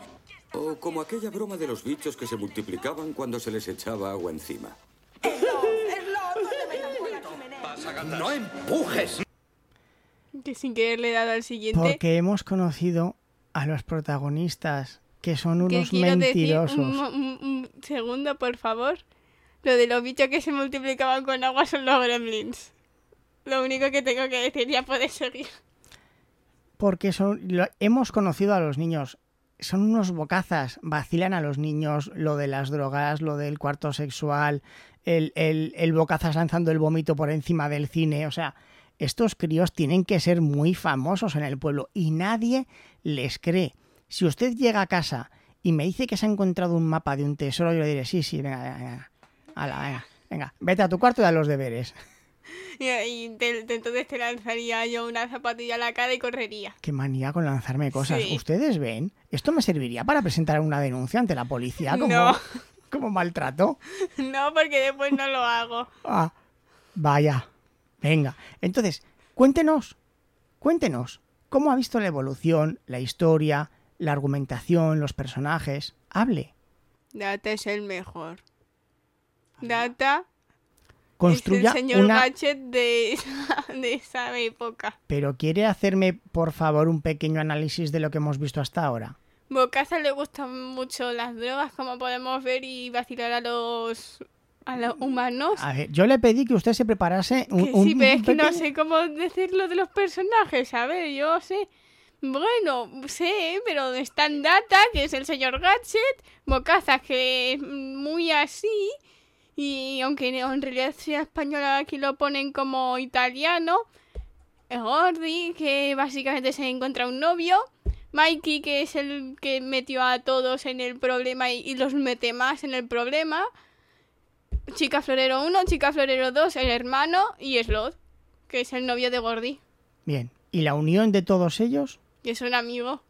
O como aquella broma de los bichos que se multiplicaban cuando se les echaba agua encima. ¡No empujes! Que sin querer le he dado al siguiente. Porque hemos conocido a los protagonistas, que son unos mentirosos. decir un, mo- un- un segundo, por favor. Lo de los bichos que se multiplicaban con agua son los gremlins. Lo único que tengo que decir, ya puedes seguir. Porque son, lo- hemos conocido a los niños. Son unos bocazas, vacilan a los niños, lo de las drogas, lo del cuarto sexual, el, el, el bocazas lanzando el vómito por encima del cine. O sea, estos críos tienen que ser muy famosos en el pueblo y nadie les cree. Si usted llega a casa y me dice que se ha encontrado un mapa de un tesoro, yo le diré, sí, sí, venga, venga, venga. Venga, venga, vete a tu cuarto y haz los deberes. Y, y te- te- entonces te lanzaría yo una zapatilla a la cara y correría. Qué manía con lanzarme cosas. Sí. ¿Ustedes ven? Esto me serviría para presentar una denuncia ante la policía como, No. como maltrato. No, porque después no lo hago. Ah, vaya. Venga. Entonces, cuéntenos, cuéntenos, ¿cómo ha visto la evolución, la historia, la argumentación, los personajes? Hable. Data es el mejor. Data Construya es el señor una... Gadget de esa, de esa época. Pero ¿quiere hacerme, por favor, un pequeño análisis de lo que hemos visto hasta ahora? Bocasa le gustan mucho las drogas, como podemos ver, y vacilar a los a los humanos. A ver, yo le pedí que usted se preparase un, Que un- sí, pero es que no sé cómo decirlo de los personajes, a ver, yo sé. Bueno, sé, pero está en Data, que es el señor Gadget, Bocaza, que es muy así, y aunque en realidad sea española, aquí lo ponen como italiano, Gordy, que básicamente se encuentra un novio, Mikey, que es el que metió a todos en el problema y, y los mete más en el problema, Chica Florero 1, Chica Florero 2, el hermano y Slot, que es el novio de Gordy, Bien. ¿Y la unión de todos ellos? que es un amigo,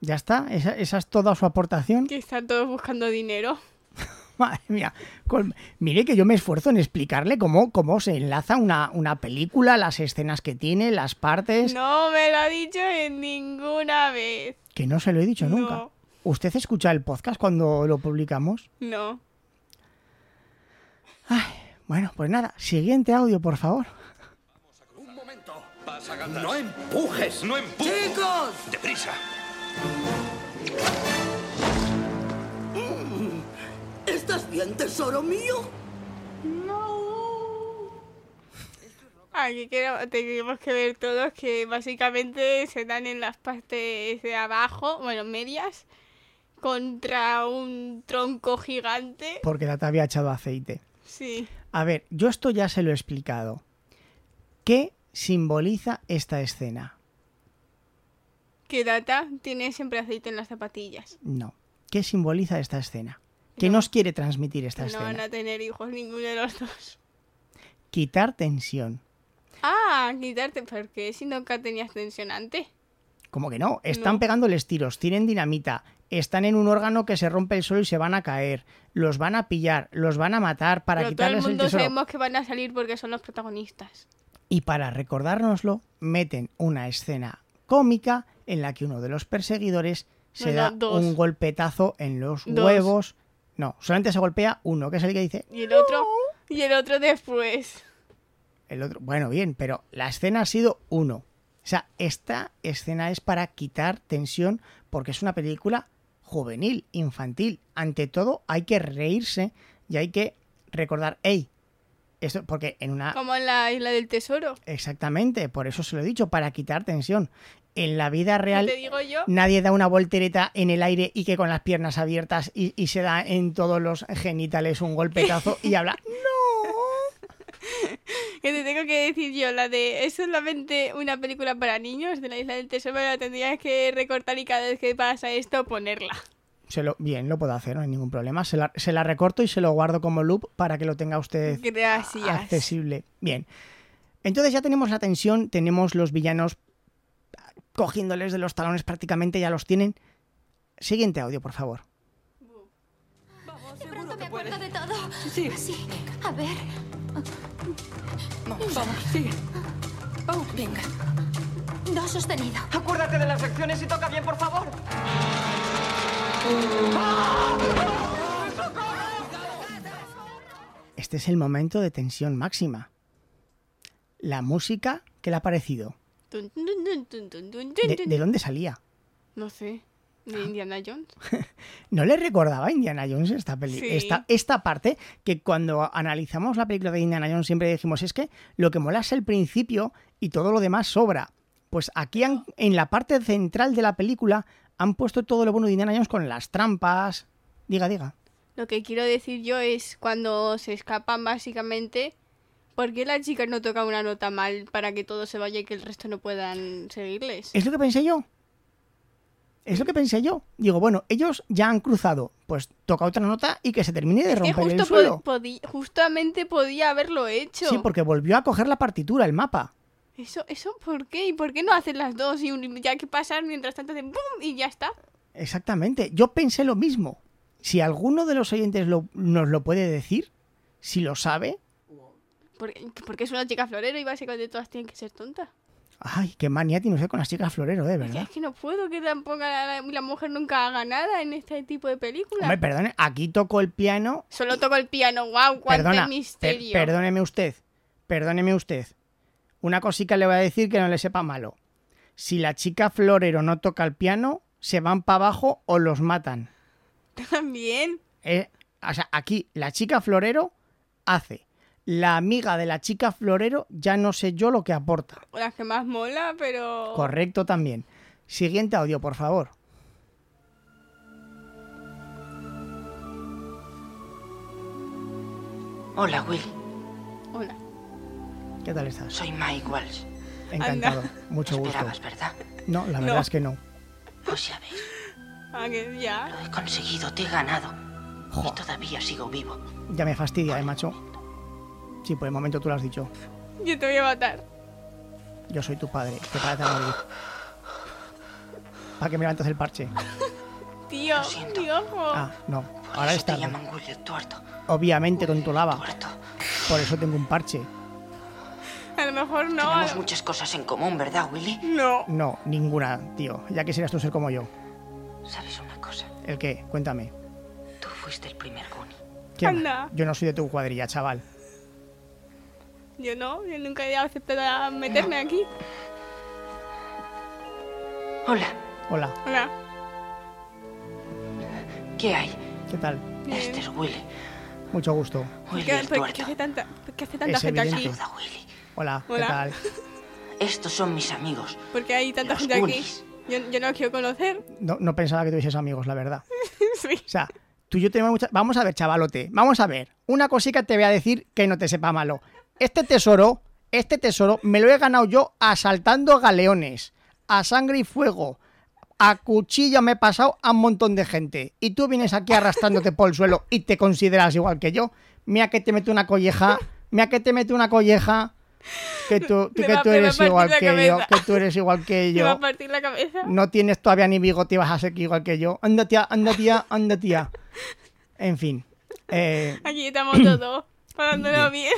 ¿Ya está? ¿Esa, esa es toda su aportación? que están todos buscando dinero. Madre mía. Con- Mire que yo me esfuerzo en explicarle cómo, cómo se enlaza una, una película, las escenas que tiene, las partes. No me lo ha dicho en ninguna vez. Que no se lo he dicho nunca. No. ¿Usted escucha el podcast cuando lo publicamos? No. Bueno, pues nada, siguiente audio, por favor. No empujes, no empujes. ¡Chicos! ¡Deprisa! ¿Estás bien, tesoro mío? Aquí queremos- tenemos que ver todos que básicamente se dan en las partes de abajo, bueno, medias, contra un tronco gigante. Porque la te había echado aceite. Sí. A ver, yo esto ya se lo he explicado. ¿Qué simboliza esta escena? Que Data tiene siempre aceite en las zapatillas. No. ¿Qué simboliza esta escena? ¿Qué nos quiere transmitir esta No escena? van a tener hijos ninguno de los dos. Quitar tensión. Ah, quitarte. ¿Por qué si nunca tenías tensión antes? Como que no, están No. pegándoles tiros, tienen dinamita, están en un órgano que se rompe el suelo y se van a caer, los van a pillar, los van a matar para Pero todo el quitarles el, mundo tesoro. sabemos que van a salir porque son los protagonistas. Y para recordárnoslo, meten una escena cómica en la que uno de los perseguidores se da dos. un golpetazo en los Dos. huevos. No, solamente se golpea uno, que es el que dice Y el otro, y el otro después. el otro. Bueno, bien, pero la escena ha sido uno. O sea, esta escena es para quitar tensión porque es una película juvenil, infantil. Ante todo, hay que reírse y hay que recordar, hey, esto, porque en una... Como en la isla del tesoro. Exactamente, por eso se lo he dicho, para quitar tensión. En la vida real, te digo yo? nadie da una voltereta en el aire y que con las piernas abiertas y, y se da en todos los genitales un golpetazo y habla. Que te tengo que decir yo, la de es solamente una película para niños de la isla del tesoro, la tendrías que recortar y cada vez que pasa esto ponerla. Se lo, bien, lo puedo hacer, no hay ningún problema. Se la, se la recorto y se lo guardo como loop para que lo tenga usted Gracias. accesible. Bien. Entonces ya tenemos la tensión, tenemos los villanos cogiéndoles de los talones prácticamente, ya los tienen. Siguiente audio, por favor. De pronto me acuerdo de todo. Sí. Sí. A ver. Vamos, vamos, sigue. Oh, venga. Do sostenido. Acuérdate de las lecciones y toca bien, por favor. Este es el momento de tensión máxima. La música, ¿qué le ha parecido? ¿De, dónde salía? No sé. De Indiana Jones. ¿No le recordaba a Indiana Jones esta, peli Sí. esta, esta parte? Que cuando analizamos la película de Indiana Jones siempre dijimos, es que lo que mola es el principio y todo lo demás sobra. Pues aquí han- en la parte central de la película han puesto todo lo bueno de Indiana Jones con las trampas. Diga, diga. Lo que quiero decir yo es cuando se escapan básicamente, ¿por qué la chica no toca una nota mal para que todo se vaya y que el resto no puedan seguirles? Es lo que pensé yo. Es lo que pensé yo. Digo, bueno, ellos ya han cruzado. Pues toca otra nota y que se termine de romper el justo suelo. po- podí- justamente podía haberlo hecho. Sí, porque volvió a coger la partitura, el mapa. Eso, eso, ¿por qué? ¿Y por qué no hacen las dos y un- ya que pasan mientras tanto hacen ¡pum! y ya está? Exactamente. Yo pensé lo mismo. Si alguno de los oyentes lo- nos lo puede decir, si lo sabe, Porque, porque es una chica florero y básicamente todas tienen que ser tontas. ay, qué manía tiene usted con las chicas florero, de Es verdad. que no puedo que tampoco la, la mujer nunca haga nada en este tipo de películas. Hombre, perdone, aquí tocó el piano. Solo toco el piano, wow, cuánto Perdona, per- misterio. perdóneme usted, perdóneme usted. Una cosita le voy a decir que no le sepa malo. Si la chica florero no toca el piano, se van para abajo o los matan. También. Eh, o sea, aquí la chica florero hace. La amiga de la chica florero ya no sé yo lo que aporta. La que más mola, pero... Correcto también. Siguiente audio, por favor. Hola, Will. Hola. ¿Qué tal estás? Soy Mike Walsh. Encantado. Mucho gusto. Esperabas, ¿verdad? No, la No. verdad es que no. Pues ya ves, Ah, que ya. lo he conseguido, te he ganado. Y todavía sigo vivo. Ya me fastidia, ¿eh, macho? Sí, por el momento tú lo has dicho. Yo te voy a matar. Yo soy tu padre. Te parece a morir. ¿Para que me levantas el parche? tío. Ojo. Ah, no. Ahora está. llaman Willy Tuerto. Obviamente controlaba. Por eso tengo un parche. A lo mejor no. Tenemos muchas cosas en común, ¿verdad, Willy? No. No, ninguna, tío. Ya quisieras tú ser como yo. ¿Sabes una cosa? ¿El qué? Cuéntame. Tú fuiste el primer Goonie. ¿Quién? Anda. Yo no soy de tu cuadrilla, chaval. Yo no, yo nunca he aceptado meterme aquí. Hola. Hola, Hola. ¿Qué hay? ¿qué tal? Este es Willy. Mucho gusto. Willy ¿Qué, el por tuerto. qué hace tanta, qué hace tanta gente aquí? evidente. Hola, ¿qué Hola. tal? Estos son mis amigos. ¿Por qué hay tanta Los gente aquí? Yo, yo no los quiero conocer. No, no pensaba que tuvieses amigos, la verdad. sí. O sea, tú y yo tenemos muchas... Vamos a ver, chavalote. Vamos a ver. Una cosita te voy a decir que no te sepa malo. Este tesoro, este tesoro, me lo he ganado yo asaltando galeones, a sangre y fuego. A cuchillo me he pasado a un montón de gente. Y tú vienes aquí arrastrándote por el suelo y te consideras igual que yo. Mira que te meto una colleja. Mira que te meto una colleja. Que tú, que tú eres igual que yo. Que tú eres igual que yo. a partir la cabeza. No tienes todavía ni bigote y vas a ser igual que yo. Anda tía, anda tía, anda tía. En fin. Eh, Aquí estamos todos, pasándolo bien.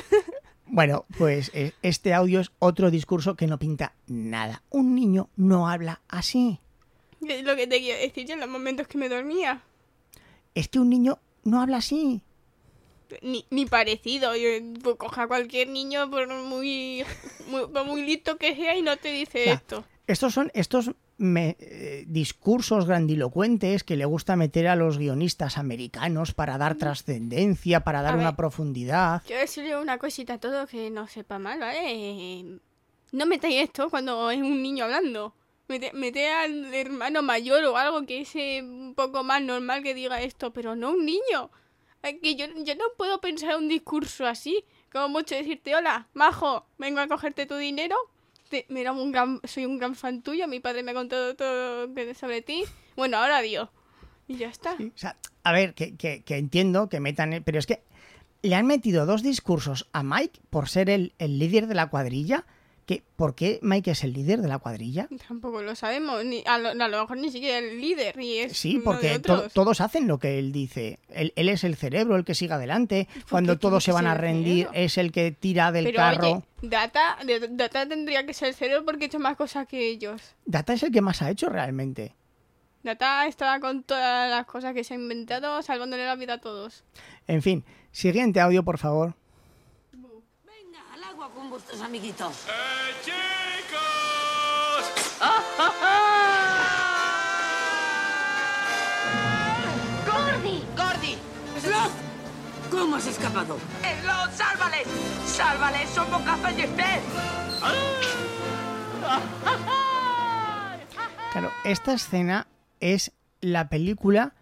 Bueno, pues eh, este audio es otro discurso que no pinta nada. Un niño no habla así. Es lo que te quiero decir yo en los momentos que me dormía. Es que un niño no habla así. Ni, ni parecido. Yo, pues, coja a cualquier niño, por muy, muy, listo que sea, y no te dice esto. Estos son estos me- eh, discursos grandilocuentes que le gusta meter a los guionistas americanos para dar trascendencia, para dar A una ver. profundidad. Quiero decirle una cosita a todo que no sepa mal, ¿vale? Eh, No metáis esto cuando es un niño hablando. Mete, mete al hermano mayor o algo que es eh, un poco más normal que diga esto, pero no un niño. Que yo, yo no puedo pensar un discurso así. Como mucho decirte, hola, majo, vengo a cogerte tu dinero. Te- mira, un gran, soy un gran fan tuyo, mi padre me ha contado todo sobre ti. Bueno, ahora adiós. Y ya está. O sea, a ver, que, que- que entiendo que metan... Pero es que le han metido dos discursos a Mike por ser el, el líder de la cuadrilla. Que, ¿Por qué Mike es el líder de la cuadrilla? Tampoco lo sabemos. Ni, a, lo, a lo mejor ni siquiera el líder. Y es Sí, porque to- todos hacen lo que él dice. Él, él es el cerebro, el que sigue adelante. Cuando todos se van a rendir, es el que tira del Pero carro. oye, Data, Data tendría que ser el cerebro porque ha hecho más cosas que ellos. Data es el que más ha hecho realmente. Data estaba con todas las cosas que se ha inventado, salvándole la vida a todos. En fin, siguiente audio, por favor. Agua con vuestros amiguitos. ¡Gordy! ¡Gordy! ¡Sloth! ¿Cómo has escapado? ¡Slot, sálvales! ¡Sálvales! ¡Somos cafés de usted! Claro, esta escena es la película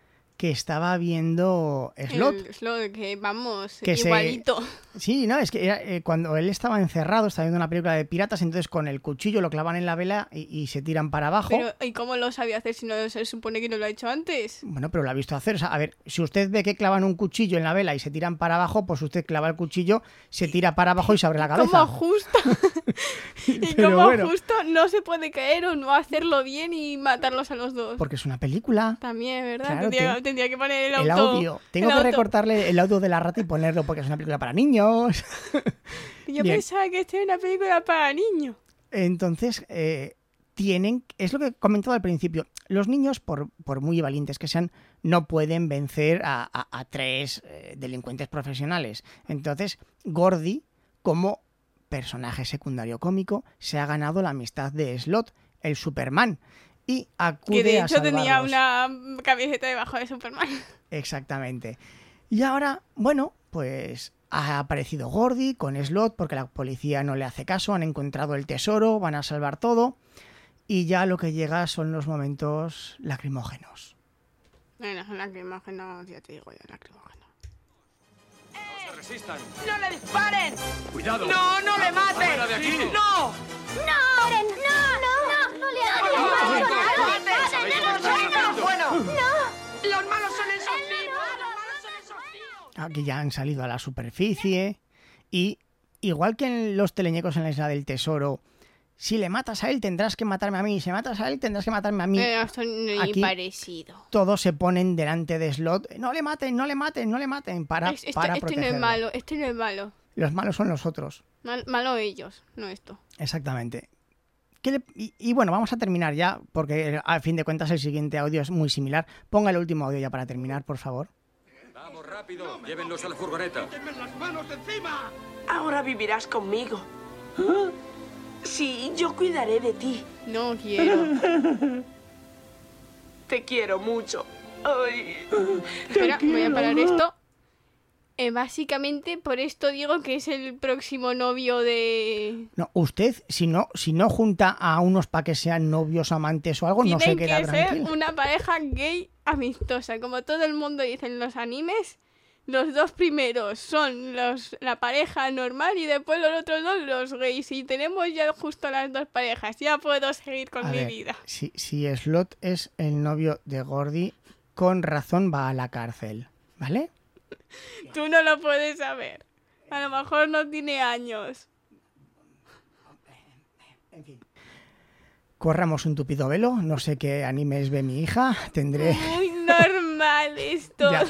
que estaba viendo Slot. El Slot, que vamos, Que se- igualito. Sí, no, es que era, eh, cuando él estaba encerrado, estaba viendo una película de piratas, entonces con el cuchillo lo clavan en la vela y, y se tiran para abajo. Pero, ¿y cómo lo sabía hacer si no se supone que no lo ha hecho antes? Bueno, pero lo ha visto hacer. O sea, a ver, si usted ve que clavan un cuchillo en la vela y se tiran para abajo, pues usted clava el cuchillo, se tira para abajo y se abre la cabeza. ¿Cómo justo? y Pero cómo bueno. justo no se puede caer o no hacerlo bien y matarlos a los dos. Porque es una película. También, ¿verdad? Claro, tendría, te- tendría que poner el audio. Tengo el que auto. recortarle el audio de la rata y ponerlo porque es una película para niños. Yo Bien. pensaba que esta era una película para niños. Entonces, eh, tienen, es lo que he comentado al principio, los niños, por, por muy valientes que sean, no pueden vencer a, a- a tres eh, delincuentes profesionales. Entonces, Gordy, como personaje secundario cómico, se ha ganado la amistad de Slot, el Superman, y acude Que de a hecho tenía una camiseta debajo de Superman. Exactamente. Y ahora, bueno, pues ha aparecido Gordy con Slot porque la policía no le hace caso, han encontrado el tesoro, van a salvar todo y ya lo que llega son los momentos lacrimógenos. Bueno, son lacrimógenos, ya te digo yo, lacrimógenos. se resistan. ¡No le disparen! ¡Cuidado! ¡No, no le maten! ¡Fuera de aquí! ¡No! ¡No! ¡No! ¡No! ¡No le hagas ¡Bueno! ¡No! ¡Los malos son esos tipos! ¡Los malos son esos tíos! Aquí ya han salido a la superficie y igual que en los teleñecos en la isla del tesoro Si le matas a él, tendrás que matarme a mí. Si matas a él, tendrás que matarme a mí. Eh, Aquí- parecido. Todos se ponen delante de Slot. No le maten, no le maten, no le maten. Para, Es- esto, para este no es malo, este no es malo. Los malos son los otros. Mal- malo ellos, no esto. Exactamente. ¿Qué le- y, y bueno, vamos a terminar ya, porque a fin de cuentas el siguiente audio es muy similar. Ponga el último audio ya para terminar, por favor. Vamos, rápido. Llévenlos a la furgoneta. las manos encima! Ahora vivirás conmigo. Sí, yo cuidaré de ti. No quiero. Te quiero mucho. Ay. Espera, voy a parar esto. Eh, básicamente, por esto digo que es el próximo novio de... No, usted, si no, si no junta a unos para que sean novios, amantes o algo, no se Tienen queda que ser una pareja gay amistosa. Como todo el mundo dice en los animes, los dos primeros son los, la pareja normal y después los otros dos los gays. Y tenemos ya justo las dos parejas. Ya puedo seguir con A mi ver, vida. Si, si Slot es el novio de Gordy, con razón va a la cárcel, ¿vale? Tú no lo puedes saber. A lo mejor no tiene años. Corramos un tupido velo, no sé qué animes ve mi hija, tendré... Esto. Ya.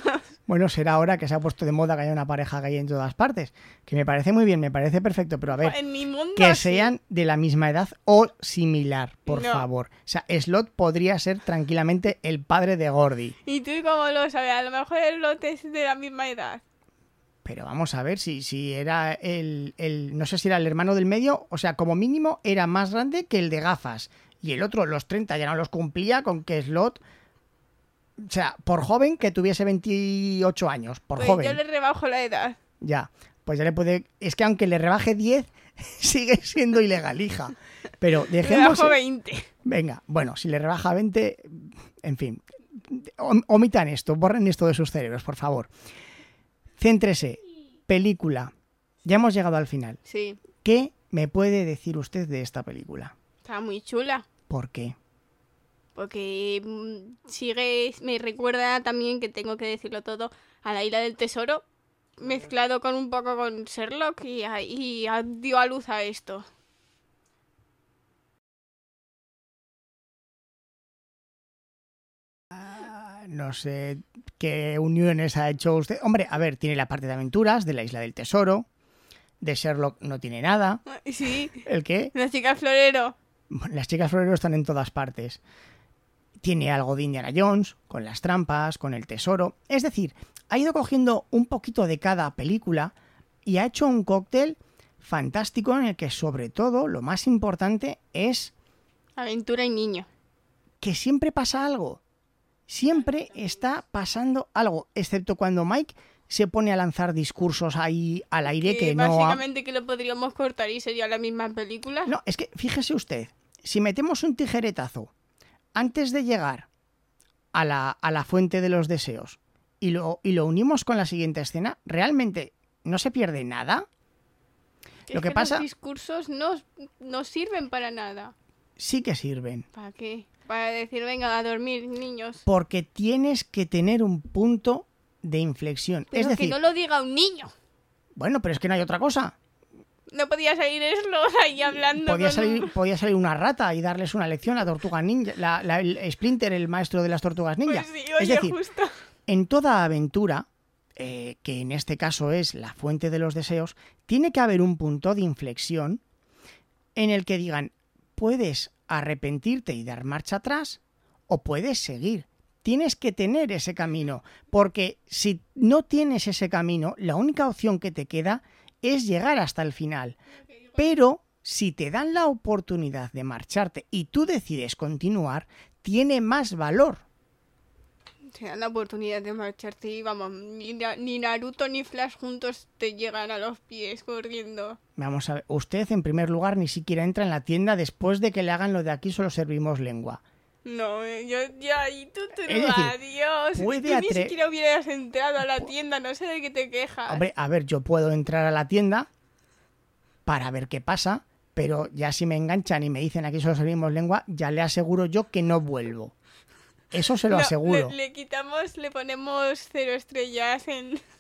Bueno, será ahora que se ha puesto de moda que haya una pareja gay en todas partes, que me parece muy bien, me parece perfecto, pero a ver, En mi mundo que sí. sean de la misma edad o similar, por No. favor. O sea, Slot podría ser tranquilamente el padre de Gordy. ¿Y tú cómo lo sabes? A lo mejor el lote es de la misma edad. Pero vamos a ver si, si era el, el- No sé si era el hermano del medio, o sea, como mínimo era más grande que el de gafas. Y el otro, los 30, ya no los cumplía con que Slot. O sea, por joven que tuviese 28 años, por Pues joven. yo le rebajo la edad. Ya, pues ya le puede. Es que aunque le rebaje 10, sigue siendo ilegal, hija. Pero Le dejemos. rebajo 20. Venga, bueno, si le rebaja 20, en fin. om- Omitan esto, borren esto de sus cerebros, por favor. Céntrese. Película. Ya hemos llegado al final. Sí, ¿Qué me puede decir usted de esta película? está muy chula. ¿Por qué? Porque mm, sigue, me recuerda también, que tengo que decirlo todo, a la isla del tesoro, mezclado con un poco con Sherlock y, y dio a luz a esto. No sé qué uniones ha hecho usted. Hombre, a ver, tiene la parte de aventuras, de la isla del tesoro. De Sherlock no tiene nada. Sí, ¿El qué? la chica florero. Las chicas floreros están en todas partes. Tiene algo de Indiana Jones, con las trampas, con el tesoro. Es decir, ha ido cogiendo un poquito de cada película y ha hecho un cóctel fantástico en el que sobre todo lo más importante es Aventura y niño. que siempre pasa algo. Siempre está pasando algo, excepto cuando Mike se pone a lanzar discursos ahí al aire que, Que no ha... básicamente que lo podríamos cortar y sería la misma película. No, es que fíjese usted, si metemos un tijeretazo antes de llegar a la, a la fuente de los deseos y lo, y lo unimos con la siguiente escena, realmente no se pierde nada. Es Lo que los pasa, discursos no, no sirven para nada. sí que sirven, ¿Para qué? Para decir, venga a dormir, niños. porque tienes que tener un punto de inflexión. Pero es decir, que no lo diga un niño. bueno, pero es que no hay otra cosa. No podía salir Sloth ahí hablando. Podía con salir, podía salir una rata y darles una lección a tortuga ninja, la- la- el Splinter, el maestro de las tortugas ninja. Pues sí, es oye, decir, justo. en toda aventura, eh, que en este caso es la fuente de los deseos, tiene que haber un punto de inflexión en el que digan, puedes arrepentirte y dar marcha atrás o puedes seguir. Tienes que tener ese camino, porque si no tienes ese camino, la única opción que te queda es llegar hasta el final. Pero si te dan la oportunidad de marcharte y tú decides continuar, tiene más valor. Te dan la oportunidad de marcharte y vamos, ni Naruto ni Flash juntos te llegan a los pies corriendo. Vamos a ver, usted en primer lugar ni siquiera entra en la tienda después de que le hagan lo de aquí solo servimos lengua. No, eh, yo ya, y tú, tú, decir, adiós. tú ni siquiera hubieras entrado a la tienda, no sé de qué te quejas. Hombre, a ver, yo puedo entrar a la tienda para ver qué pasa, pero ya si me enganchan y me dicen aquí solo servimos lengua, ya le aseguro yo que no vuelvo. Eso se lo No, aseguro. Le, le quitamos, le ponemos cero estrellas en...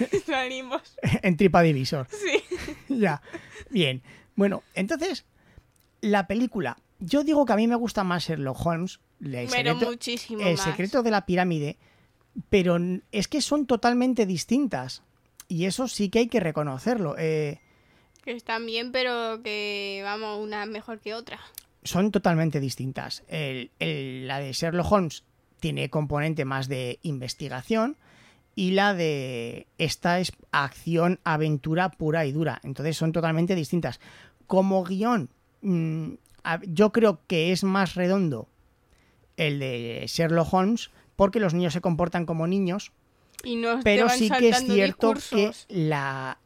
Salimos. en TripAdvisor. Sí. ya. Bien. Bueno, entonces, La película. Yo digo que a mí me gusta más Sherlock Holmes. El Pero secreto, muchísimo el más. secreto de la pirámide. Pero es que son totalmente distintas. Y eso sí que hay que reconocerlo. Eh, Que están bien, pero que, vamos, una mejor que otra. son totalmente distintas. El- el- la de Sherlock Holmes tiene componente más de investigación y la de esta es acción, aventura pura y dura. Entonces son totalmente distintas. Como guion, mm, yo creo que es más redondo el de Sherlock Holmes porque los niños se comportan como niños, Y no te pero sí que es cierto discursos. que la,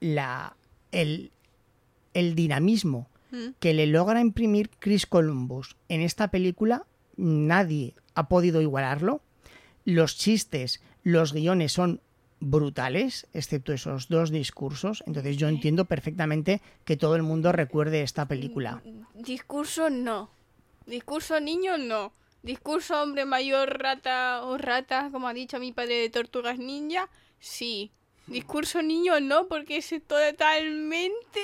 la el, el dinamismo Mm. que le logra imprimir Chris Columbus en esta película, nadie ha podido igualarlo. Los chistes, los guiones son brutales, excepto esos dos discursos. Entonces yo entiendo perfectamente que todo el mundo recuerde esta película. Discurso no. Discurso niño no. Discurso hombre mayor rata o rata, como ha dicho mi padre de Tortugas Ninja, sí. Discurso niño no, porque es totalmente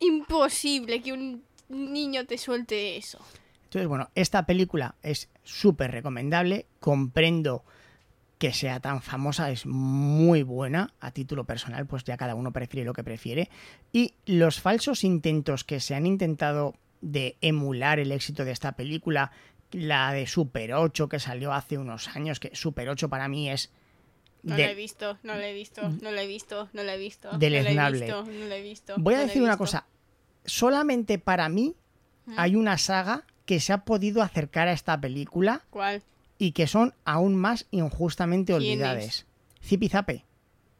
imposible que un niño te suelte eso. Entonces, bueno, esta película es súper recomendable. Comprendo que sea tan famosa, es muy buena a título personal, pues ya cada uno prefiere lo que prefiere. Y los falsos intentos que se han intentado de emular el éxito de esta película, la de Super 8 que salió hace unos años, que Super 8 para mí es No de- lo he visto, no lo he visto, no lo he visto, no lo he visto. Deleznable. No lo he visto, no lo he visto. Voy a no decir una cosa. Solamente para mí ¿Mm? hay una saga que se ha podido acercar a esta película ¿Cuál? Y que son aún más injustamente ¿Quién olvidadas. Zipizape.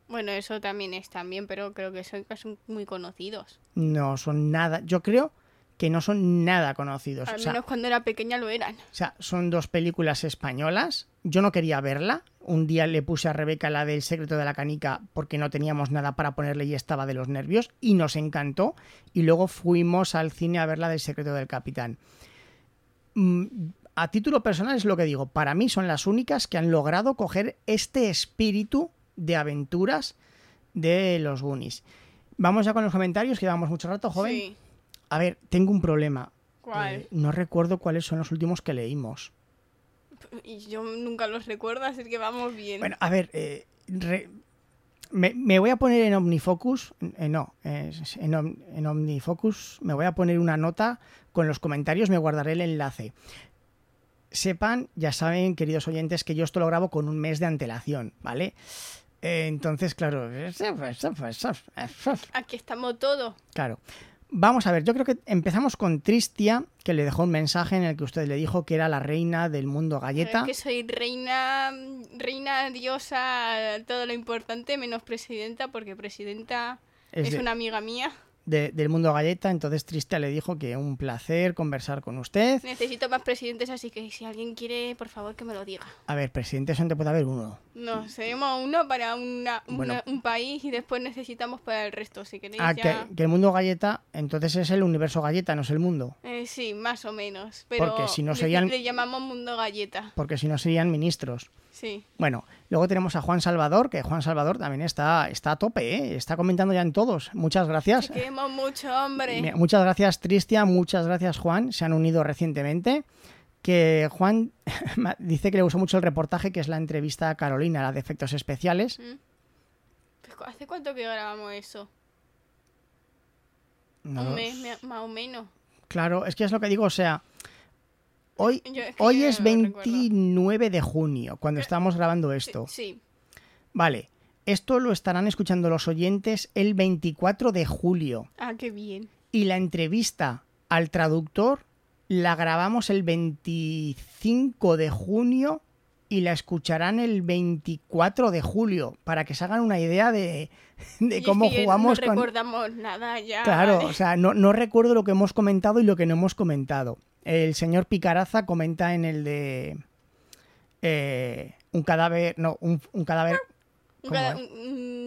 Bueno, eso también es también, pero creo que son casi muy conocidos. No son nada. Yo creo que no son nada conocidos. Al O sea, menos cuando era pequeña lo eran. o sea, son dos películas españolas. Yo no quería verla. Un día le puse a Rebeca la del secreto de la canica porque no teníamos nada para ponerle y estaba de los nervios y nos encantó. Y luego fuimos al cine a ver la del secreto del capitán. A título personal es lo que digo. Para mí son las únicas que han logrado coger este espíritu de aventuras de los Goonies. Vamos ya con los comentarios, que llevamos mucho rato, joven. Sí. A ver, tengo un problema. ¿Cuál? Eh, no recuerdo cuáles son los últimos que leímos. Y yo nunca los recuerdo, así que vamos bien. Bueno, a ver, eh, re- me, me voy a poner en Omnifocus, eh, no, en, Om- en Omnifocus me voy a poner una nota con los comentarios, me guardaré el enlace. Sepan, ya saben, queridos oyentes, que yo esto lo grabo con un mes de antelación, ¿vale? Eh, entonces, claro, Aquí estamos todos. claro. Vamos a ver, yo creo que empezamos con Tristia, que le dejó un mensaje en el que usted le dijo que era la reina del mundo galleta. Es que soy reina, reina, diosa, todo lo importante, menos presidenta, porque presidenta Es es, de- una amiga mía. De- del mundo galleta, entonces Tristia le dijo que un placer conversar con usted. Necesito más presidentes, así que si alguien quiere, por favor, que me lo diga. A ver, presidente solamente puede haber uno. No, seremos uno para una, una- Bueno. un país y después necesitamos para el resto, si queréis Ah, ya... que, que el mundo galleta, entonces es el universo galleta, no es el mundo. Eh, sí, más o menos, pero Porque si no serían- le llamamos mundo galleta. Porque si no serían ministros. Sí. Bueno, luego tenemos a Juan Salvador, que Juan Salvador también está, está a tope, ¿eh? está comentando ya en todos. Muchas gracias. Queremos mucho, hombre. Muchas gracias, Tristia. Muchas gracias, Juan. Se han unido recientemente. Que Juan dice que le gustó mucho el reportaje, que es la entrevista a Carolina, la de efectos especiales. Mm. Pues, ¿Hace cuánto que grabamos eso? No Un mes, me- más o menos. Claro, es que es lo que digo, o sea, hoy, Yo es que hoy es no lo recuerdo. 29 de junio, cuando estamos grabando esto. Sí. Vale, esto lo estarán escuchando los oyentes el 24 de julio. Ah, qué bien. Y la entrevista al traductor la grabamos el 25 de junio y la escucharán el 24 de julio, para que se hagan una idea de, de cómo jugamos No con... recordamos nada ya. Claro, vale. o sea, no, no recuerdo lo que hemos comentado y lo que no hemos comentado. El señor Picaraza comenta en el de eh, un cadáver, no, un, un cadáver,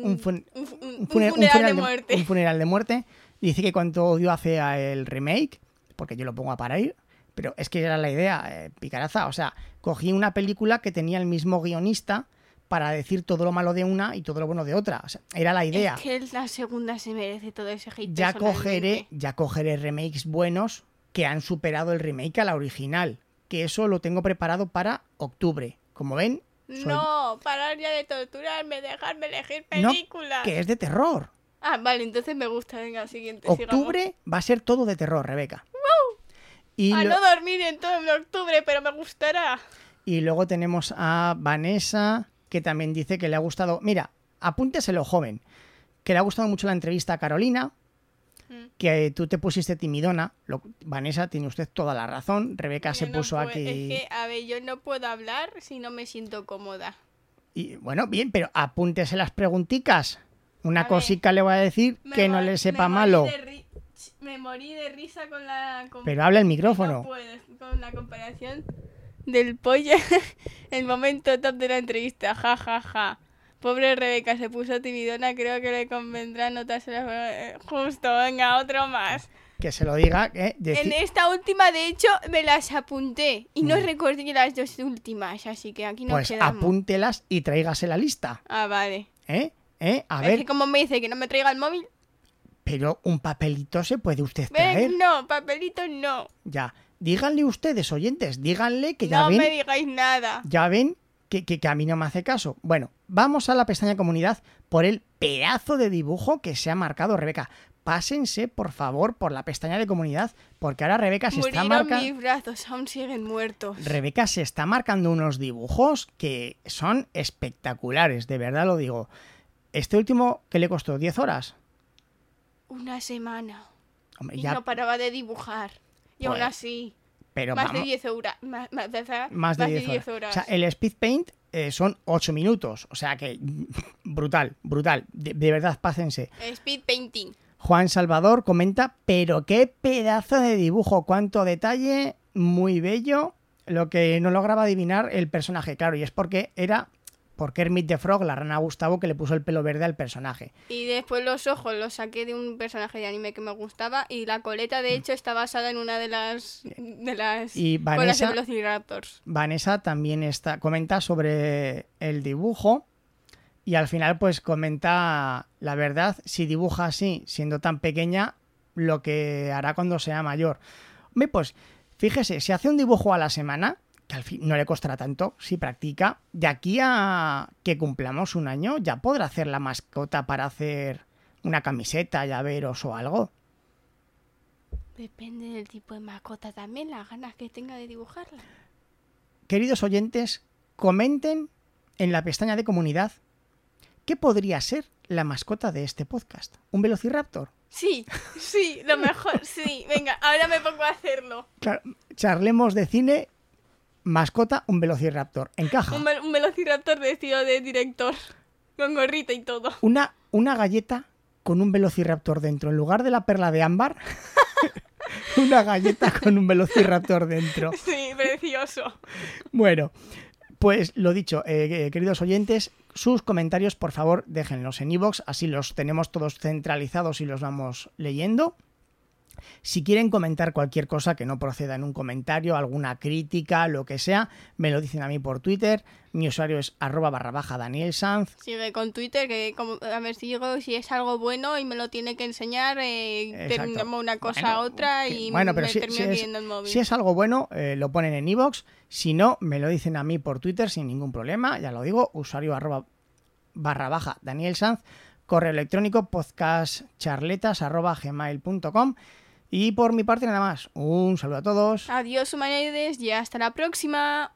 Un funeral de de- muerte. un funeral de muerte. Dice que cuánto odio hace a el remake, porque yo lo pongo a parar, pero es que era la idea, eh, Picaraza. O sea, cogí una película que tenía el mismo guionista, para decir todo lo malo de una y todo lo bueno de otra. O sea, era la idea. Es que la segunda se merece todo ese hate. ya cogeré, ya cogeré remakes buenos que han superado el remake a la original. Que eso lo tengo preparado para octubre. Como ven, soy- No, parar ya de torturarme, dejarme elegir No, películas. que es de terror. Ah, vale, entonces me gusta. Venga, siguiente. Octubre va a ser todo de terror, Rebeca. Y, sigamos. A lo- no dormir en todo en octubre, pero me gustará. y luego tenemos a Vanessa, que también dice que le ha gustado. Mira, apúnteselo, joven. Que le ha gustado mucho la entrevista a Carolina. Que tú te pusiste timidona. Lo- Vanessa, tiene usted toda la razón. Rebeca se no puso puedo- aquí. Es que, a ver, yo no puedo hablar si no me siento cómoda. Y bueno, bien, pero apúntese las preguntitas. Una A ver, cosica le voy a decir que no le sepa malo. Me morí de risa con la... com- Pero habla el No micrófono. puedo, con la comparación del pollo. el momento top de la entrevista. Ja, ja, ja. Pobre Rebeca se puso timidona. Creo que le convendrá notárselo. eh, Justo, venga, otro más. Que se lo diga. eh, deci- En esta última, de hecho, me las apunté. Y no recordé las dos últimas. Así que aquí Mm. pues quedamos. apúntelas y tráigase la lista. Ah, vale. ¿Eh? ¿Eh? A es ver, que como me dice que no me traiga el móvil. pero un papelito se puede usted Ven, traer. no, papelito no. Ya. Díganle ustedes, oyentes, díganle que ya no ven. me digáis nada. Ya ven que, que, que a mí no me hace caso. Bueno, vamos a la pestaña comunidad por el pedazo de dibujo que se ha marcado Rebeca. Pásense, por favor, por la pestaña de comunidad, porque ahora Rebeca se está marcando. mis brazos, aún siguen muertos. Rebeca se está marcando unos dibujos que son espectaculares, de verdad lo digo. Este último, ¿qué le costó? ¿10 horas? Una semana. Hombre, Y ya, no paraba de dibujar. Y aún Pues, así. Pero más de vamos- 10 horas. Más, más de, más de 10 horas. O sea, el speed paint eh, son 8 minutos. O sea que brutal, brutal. De, de verdad, pásense. Speed painting. Juan Salvador comenta, pero qué pedazo de dibujo, cuánto detalle, muy bello. Lo que no lograba adivinar el personaje, claro, y es porque era por Kermit the Frog, la rana Gustavo, que le puso el pelo verde al personaje. Y después los ojos los saqué de un personaje de anime que me gustaba. Y la coleta, de hecho, está basada en una de las, de las Y colas de Vanessa- Velociraptors. Vanessa también está, comenta sobre el dibujo y al final pues comenta la verdad, si dibuja así, siendo tan pequeña, lo que hará cuando sea mayor. Hombre, pues fíjese, si hace un dibujo a la semana, que al fin no le costará tanto, si practica, de aquí a que cumplamos un año ya podrá hacer la mascota para hacer una camiseta, llaveros o algo. Depende del tipo de mascota también, las ganas que tenga de dibujarla. Queridos oyentes, comenten en la pestaña de comunidad qué podría ser la mascota de este podcast. ¿Un velociraptor? Sí, sí, lo mejor, sí. Venga, ahora me pongo a hacerlo. Claro, charlemos de cine, mascota, un velociraptor. Encaja. Un, un velociraptor vestido de director. Con gorrita y todo. Una, una galleta con un velociraptor dentro. En lugar de la perla de ámbar, una galleta con un velociraptor dentro. Sí, precioso. Bueno, pues lo dicho, eh, eh, queridos oyentes, sus comentarios por favor déjenlos en iVoox, así los tenemos todos centralizados y los vamos leyendo. Si quieren comentar cualquier cosa que no proceda en un comentario, alguna crítica, lo que sea, me lo dicen a mí por Twitter. Mi usuario es arroba barra baja Daniel Sanz. Sigue con Twitter, que como, a ver si digo si es algo bueno y me lo tiene que enseñar, eh, terminamos una cosa Bueno, a otra y Bueno, pero me si, termino si es, pidiendo el móvil. si es algo bueno, eh, lo ponen en iVoox. Si no, me lo dicen a mí por Twitter sin ningún problema. Ya lo digo, usuario arroba barra baja Daniel Sanz. Correo electrónico podcastcharletas arroba gmail.com. Y por mi parte nada más. Un saludo a todos. Adiós, humanoides, y hasta la próxima.